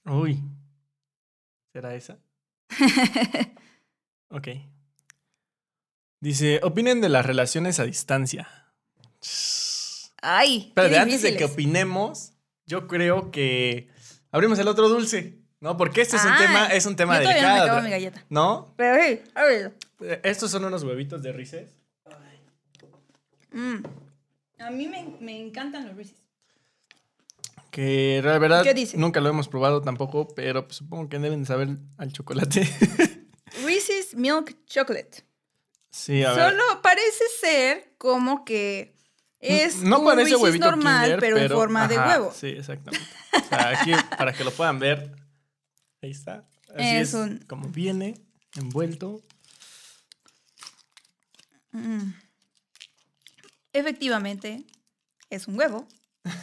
Uy. ¿Será esa? Ok. Dice, opinen de las relaciones a distancia. Ay, Pero antes de que opinemos, yo creo que abrimos el otro dulce, ¿no? Porque este es un Ah, tema, es un tema yo todavía no me delicado. acabo mi galleta. ¿No? Pero sí, ábrelo. Eh, Estos son unos huevitos de Reese's. Mm. A mí me, me encantan los Reese's. Que la verdad nunca lo hemos probado tampoco, pero pues, supongo que deben de saber al chocolate. Reese's Milk Chocolate. sí, a ver. Solo parece ser como que es no un parece Reese's huevito normal, Kinder, pero, en forma de huevo. Sí, exactamente. O sea, aquí para que lo puedan ver. Ahí está. Así Es es, un- como viene, envuelto. Mm. Efectivamente, es un huevo.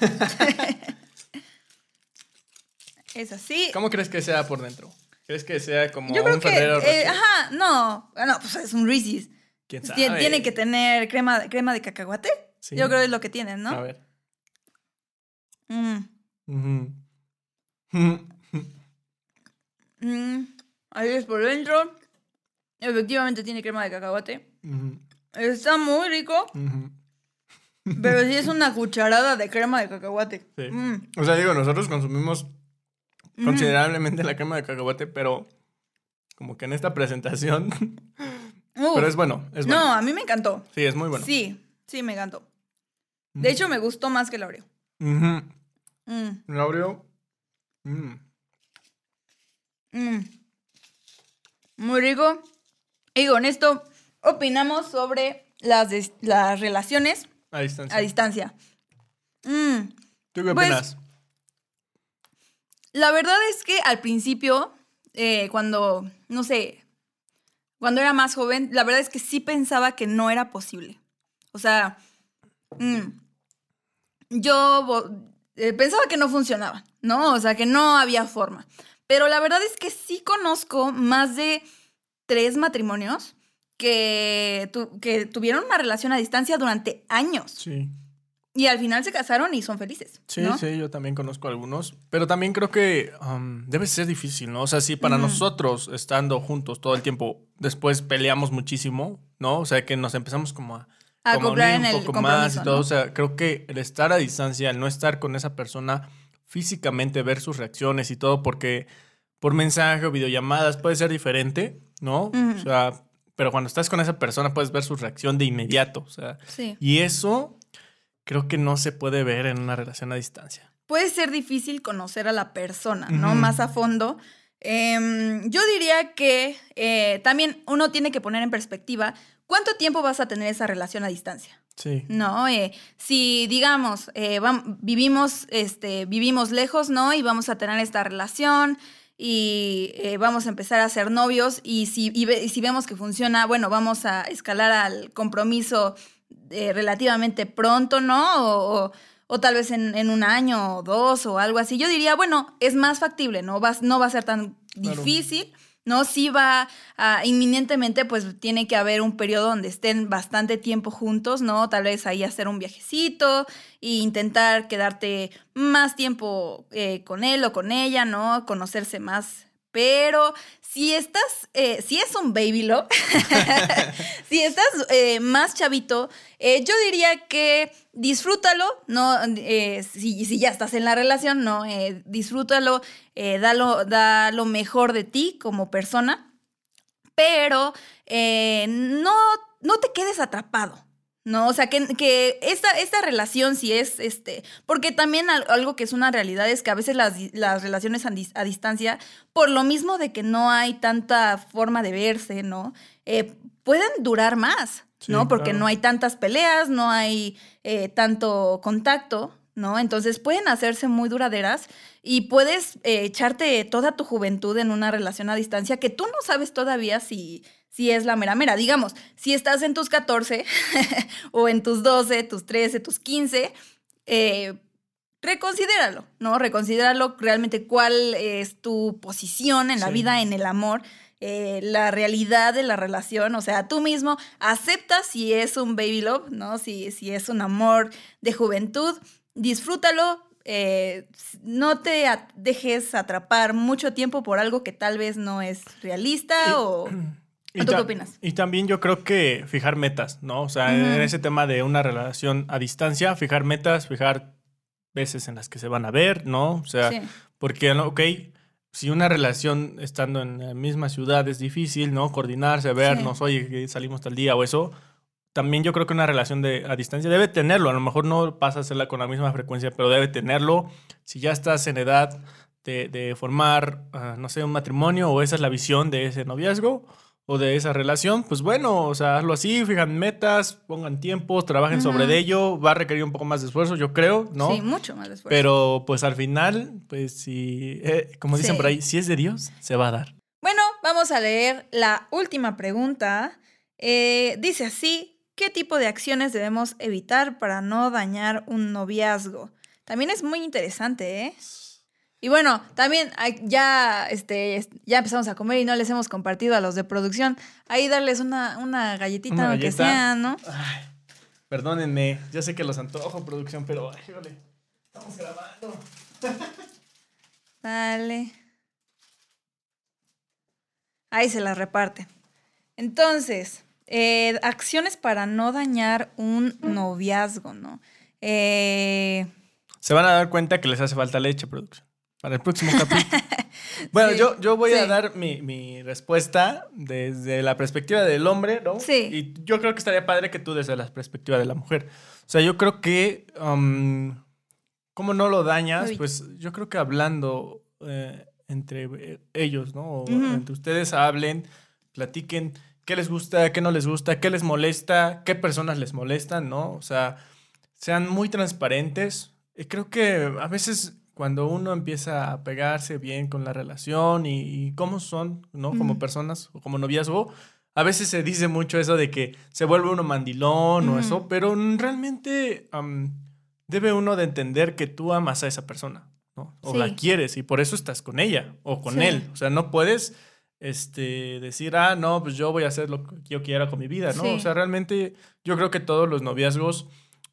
es así. ¿Cómo crees que sea por dentro? ¿Crees que sea como Yo creo un que, Ferrero eh, Rocher? ajá, no, Ah, no, pues es un Reese's. ¿Quién Tien- sabe? Tiene que tener crema, crema de cacahuate. Sí. Yo creo que es lo que tienen, A ¿no? ver. Mm, Ujú. Ujú. mm, ahí es por dentro. Efectivamente tiene crema de cacahuate. Ujú. Está muy rico, Ujú. pero sí es una cucharada de crema de cacahuate. Sí. Mm, O sea, digo, nosotros consumimos considerablemente la crema de cacahuate, pero como que en esta presentación. Uf, pero es bueno, es bueno. No, a mí me encantó. Sí, es muy bueno. Sí, sí, me encantó. De hecho, me gustó más que el Oreo. Mm, Oreo. mm. mm. Muy rico. Y con esto opinamos sobre las, las relaciones A distancia. a distancia. Mm, ¿Tú qué Pues, opinas? La verdad es que al principio, eh, cuando, no sé, cuando era más joven, la verdad es que sí pensaba que no era posible. O sea, mm, yo eh, pensaba que no funcionaba, ¿no? O sea, que no había forma. Pero la verdad es que sí conozco más de tres matrimonios que, que tuvieron una relación a distancia durante años. Sí. Y al final se casaron y son felices. Sí, ¿no? sí, yo también conozco algunos. Pero también creo que um, debe ser difícil, ¿no? O sea, si para Ujú. nosotros, estando juntos todo el tiempo, después peleamos muchísimo, ¿no? O sea, que nos empezamos como a, A como a en un el poco más y todo. ¿no? O sea, creo que el estar a distancia, el no estar con esa persona físicamente, ver sus reacciones y todo, porque por mensaje o videollamadas puede ser diferente, ¿no? Ujú. O sea, pero cuando estás con esa persona puedes ver su reacción de inmediato, o sea, Sí. y eso creo que no se puede ver en una relación a distancia. puede ser difícil conocer a la persona, ¿no? Más a fondo. Em, yo diría que eh, también uno tiene que poner en perspectiva cuánto tiempo vas a tener esa relación a distancia. Sí. No, Eh, si digamos, eh, vivimos, este, vivimos lejos, ¿no? Y vamos a tener esta relación y vamos a empezar a ser novios y si, y ve- y si vemos que funciona, bueno, vamos a escalar al compromiso eh, relativamente pronto, ¿no? O, o- o tal vez en, en un año o dos o algo así. Yo diría, bueno, es más factible, ¿no? Va, no va a ser tan Claro. difícil. ¿no? Sí va inminentemente, pues tiene que haber un periodo donde estén bastante tiempo juntos, ¿no? Tal vez ahí hacer un viajecito e intentar quedarte más tiempo eh, con él o con ella, ¿no? Conocerse más. Pero si estás, eh, si es un baby love, si estás eh, más chavito, eh, yo diría que disfrútalo, ¿no? Si, ya estás en la relación, ¿no? Disfrútalo, eh, dalo- da lo mejor de ti como persona, pero no, no te quedes atrapado, ¿no? O sea, que, que esta, esta relación si es, este, porque también algo que es una realidad es que a veces las, las relaciones a, distancia, por lo mismo de que no hay tanta forma de verse, ¿no? Eh, pueden durar más, ¿no? Porque no hay tantas peleas, no hay eh, tanto contacto, ¿no? Entonces pueden hacerse muy duraderas y puedes eh, echarte toda tu juventud en una relación a distancia que tú no sabes todavía si, si es la mera mera. Digamos, si estás en tus 14 o en tus 12, tus 13, tus 15, eh, reconsidéralo, ¿no? Reconsidéralo realmente cuál es tu posición en la vida, en el amor. Eh, la realidad de la relación, o sea, tú mismo aceptas si es un baby love, ¿no? Si, si es un amor de juventud, disfrútalo, eh, no te dejes atrapar mucho tiempo por algo que tal vez no es realista o... ¿Tú qué opinas? Y también yo creo que fijar metas, ¿no? O sea, en ese tema de una relación a distancia, fijar metas, fijar veces en las que se van a ver, ¿no? O sea, porque, ok, si una relación estando en la misma ciudad es difícil, ¿no? Coordinarse, vernos, oye, salimos tal día o eso, también yo creo que una relación de, a distancia debe tenerlo. A lo mejor no pasa a hacerla con la misma frecuencia, pero debe tenerlo. Si ya estás en edad de, formar, ah, no sé, un matrimonio o esa es la visión de ese noviazgo o de esa relación, pues bueno, o sea, hazlo así, fijan metas, pongan tiempos, trabajen sobre ello. Va a requerir un poco más de esfuerzo, yo creo, ¿no? Sí, mucho más de esfuerzo. Pero pues al final, pues si, eh, como dicen por ahí, si es de Dios, se va a dar. Bueno, vamos a leer la última pregunta. Eh, dice así, qué tipo de acciones debemos evitar para no dañar un noviazgo. También es muy interesante, ¿eh? Y bueno, también ya, este, ya empezamos a comer y no les hemos compartido a los de producción. Ahí darles una, una galletita, que sea, ¿no? perdónenme, yo sé que los antojo, producción, pero ay, estamos grabando. Dale. Ahí se las reparte. Entonces, eh, acciones para no dañar un noviazgo, ¿no? Eh, Se van a dar cuenta que les hace falta leche, producción. Para el próximo capítulo. bueno, yo, yo voy a dar mi, respuesta desde la perspectiva del hombre, ¿no? Sí. Y yo creo que estaría padre que tú desde la perspectiva de la mujer. O sea, yo creo que. Um, ¿Cómo no lo dañas? Pues yo creo que hablando eh, entre ellos, ¿no? entre ustedes hablen, platiquen qué les gusta, qué no les gusta, qué les molesta, qué personas les molestan, ¿no? O sea, sean muy transparentes. Y creo que a veces cuando uno empieza a pegarse bien con la relación y, cómo son, ¿no? Como personas o como noviazgo, a veces se dice mucho eso de que se vuelve uno mandilón o eso, pero realmente debe uno de entender que tú amas a esa persona, ¿no? O la quieres y por eso estás con ella o con él. O sea, no puedes este, decir, ah, no, pues yo voy a hacer lo que yo quiera con mi vida, ¿no? O sea, realmente yo creo que todos los noviazgos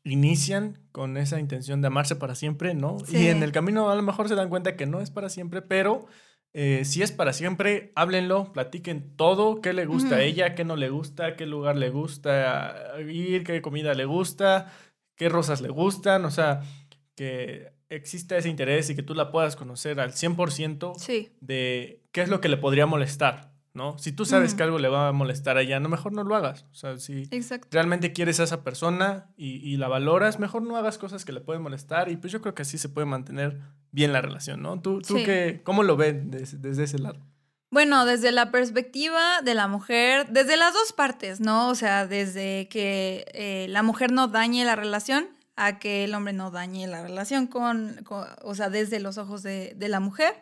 inician con esa intención de amarse para siempre, ¿no? Y en el camino a lo mejor se dan cuenta que no es para siempre, pero eh, si es para siempre, háblenlo, platiquen todo, qué le gusta a ella, qué no le gusta, qué lugar le gusta ir, qué comida le gusta, qué rosas le gustan, o sea, que exista ese interés y que tú la puedas conocer al 100% de qué es lo que le podría molestar, ¿no? Si tú sabes que algo le va a molestar a ella, no, mejor no lo hagas. O sea, si realmente quieres a esa persona y, la valoras, mejor no hagas cosas que le pueden molestar y pues yo creo que así se puede mantener bien la relación, ¿no? ¿Tú, tú qué, cómo lo ves desde, ese lado? Bueno, desde la perspectiva de la mujer, desde las dos partes, ¿no? O sea, desde que eh, la mujer no dañe la relación a que el hombre no dañe la relación con, o sea, desde los ojos de, la mujer.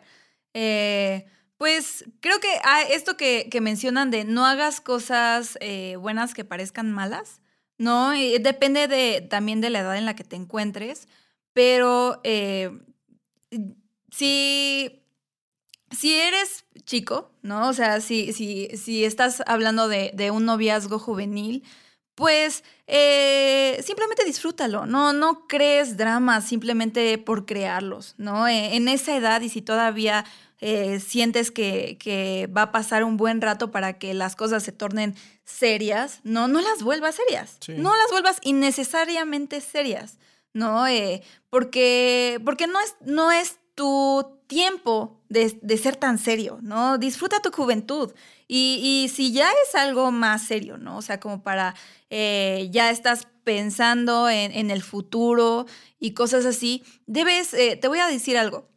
Eh, pues creo que ah, esto que, mencionan de no hagas cosas eh, buenas que parezcan malas, ¿no? depende de, también de la edad en la que te encuentres, pero eh, si, si eres chico, ¿no? O sea, si, si, si estás hablando de, de un noviazgo juvenil, pues eh, simplemente disfrútalo, no, no crees dramas simplemente por crearlos, ¿no? Eh, en esa edad y si todavía eh, sientes que, va a pasar un buen rato para que las cosas se tornen serias, no, no las vuelvas serias, no las vuelvas innecesariamente serias, ¿no? porque, porque no, es, no es tu tiempo de, de, ser tan serio, ¿no? Disfruta tu juventud. Y, y, si ya es algo más serio, ¿no? O sea, como para, eh, ya estás pensando en, en, el futuro y cosas así, debes, eh, te voy a decir algo,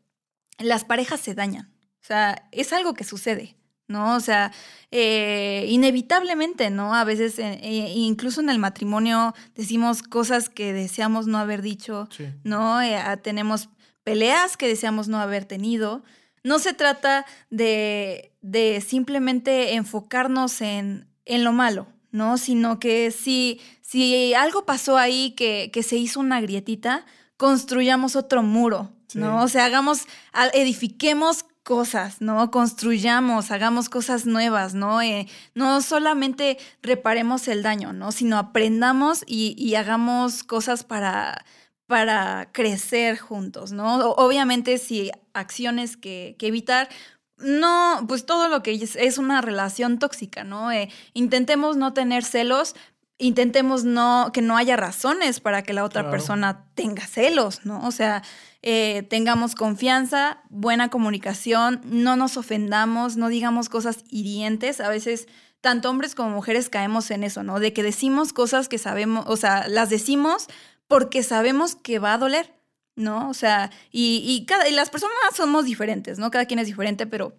las parejas se dañan. O sea, es algo que sucede. ¿no? O sea, eh, inevitablemente, ¿no? A veces, eh, eh, incluso en el matrimonio, decimos cosas que deseamos no haber dicho, Sí. ¿no? Eh, tenemos peleas que deseamos no haber tenido. No se trata de, de simplemente enfocarnos en, en lo malo, ¿no? Sino que si, si algo pasó ahí que, que se hizo una grietita, construyamos otro muro, Sí. ¿no? O sea, hagamos, edifiquemos cosas, ¿no? Construyamos, hagamos cosas nuevas, ¿no? Eh, no solamente reparemos el daño, ¿no? Sino aprendamos y, y hagamos cosas para, para crecer juntos, ¿no? Obviamente, si acciones que, que evitar, no, pues todo lo que es, es una relación tóxica, ¿no? Eh, intentemos no tener celos, intentemos no, que no haya razones para que la otra Claro. persona tenga celos, ¿no? O sea, eh, tengamos confianza, buena comunicación, no nos ofendamos, no digamos cosas hirientes. A veces, tanto hombres como mujeres caemos en eso, ¿no? De que decimos cosas que sabemos, o sea, las decimos porque sabemos que va a doler, ¿no? O sea, y, y cada, y las personas somos diferentes, ¿no? Cada quien es diferente, pero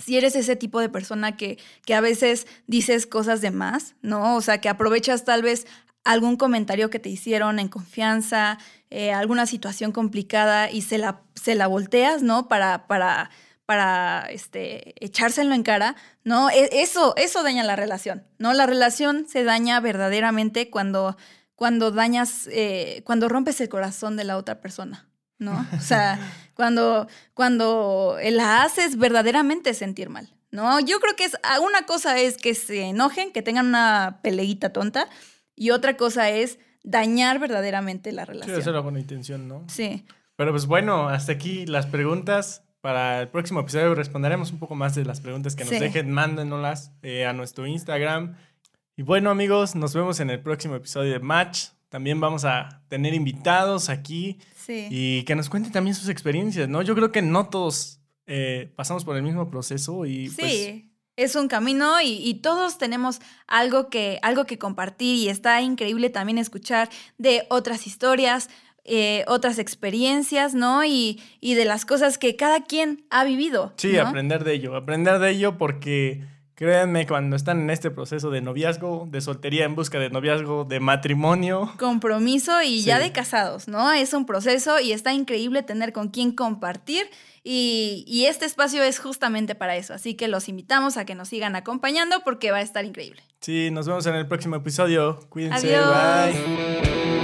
si eres ese tipo de persona que, que a veces dices cosas de más, ¿no? O sea, que aprovechas tal vez algún comentario que te hicieron en confianza, eh, alguna situación complicada y se la, se la volteas, ¿no? Para, para, para este, echárselo en cara, ¿no? E- Eso, eso daña la relación, ¿no? La relación se daña verdaderamente cuando, cuando dañas, eh, cuando rompes el corazón de la otra persona, ¿no? O sea, cuando, cuando la haces verdaderamente sentir mal, ¿no? Yo creo que es, una cosa es que se enojen, que tengan una peleita tonta, y otra cosa es dañar verdaderamente la Sí, relación. esa era buena intención, ¿no? Sí, Pero pues bueno, hasta aquí las preguntas. Para el próximo episodio responderemos un poco más de las preguntas que nos Sí. dejen. Mándenoslas eh, a nuestro Instagram. Y bueno, amigos, nos vemos en el próximo episodio de Match. También vamos a tener invitados aquí sí. y que nos cuenten también sus experiencias, ¿no? Yo creo que no todos eh, pasamos por el mismo proceso y pues, Sí, es un camino y, y todos tenemos algo que, algo que compartir y está increíble también escuchar de otras historias, eh, otras experiencias, ¿no? Y, y de las cosas que cada quien ha vivido. Sí, ¿no? aprender de ello, aprender de ello porque créanme, cuando están en este proceso de noviazgo, de soltería en busca de noviazgo, de matrimonio, Compromiso y ya de casados, ¿no? Es un proceso y está increíble tener con quién compartir. Y, y este espacio es justamente para eso. Así que los invitamos a que nos sigan acompañando porque va a estar increíble. sí, nos vemos en el próximo episodio. Cuídense, Adiós. bye.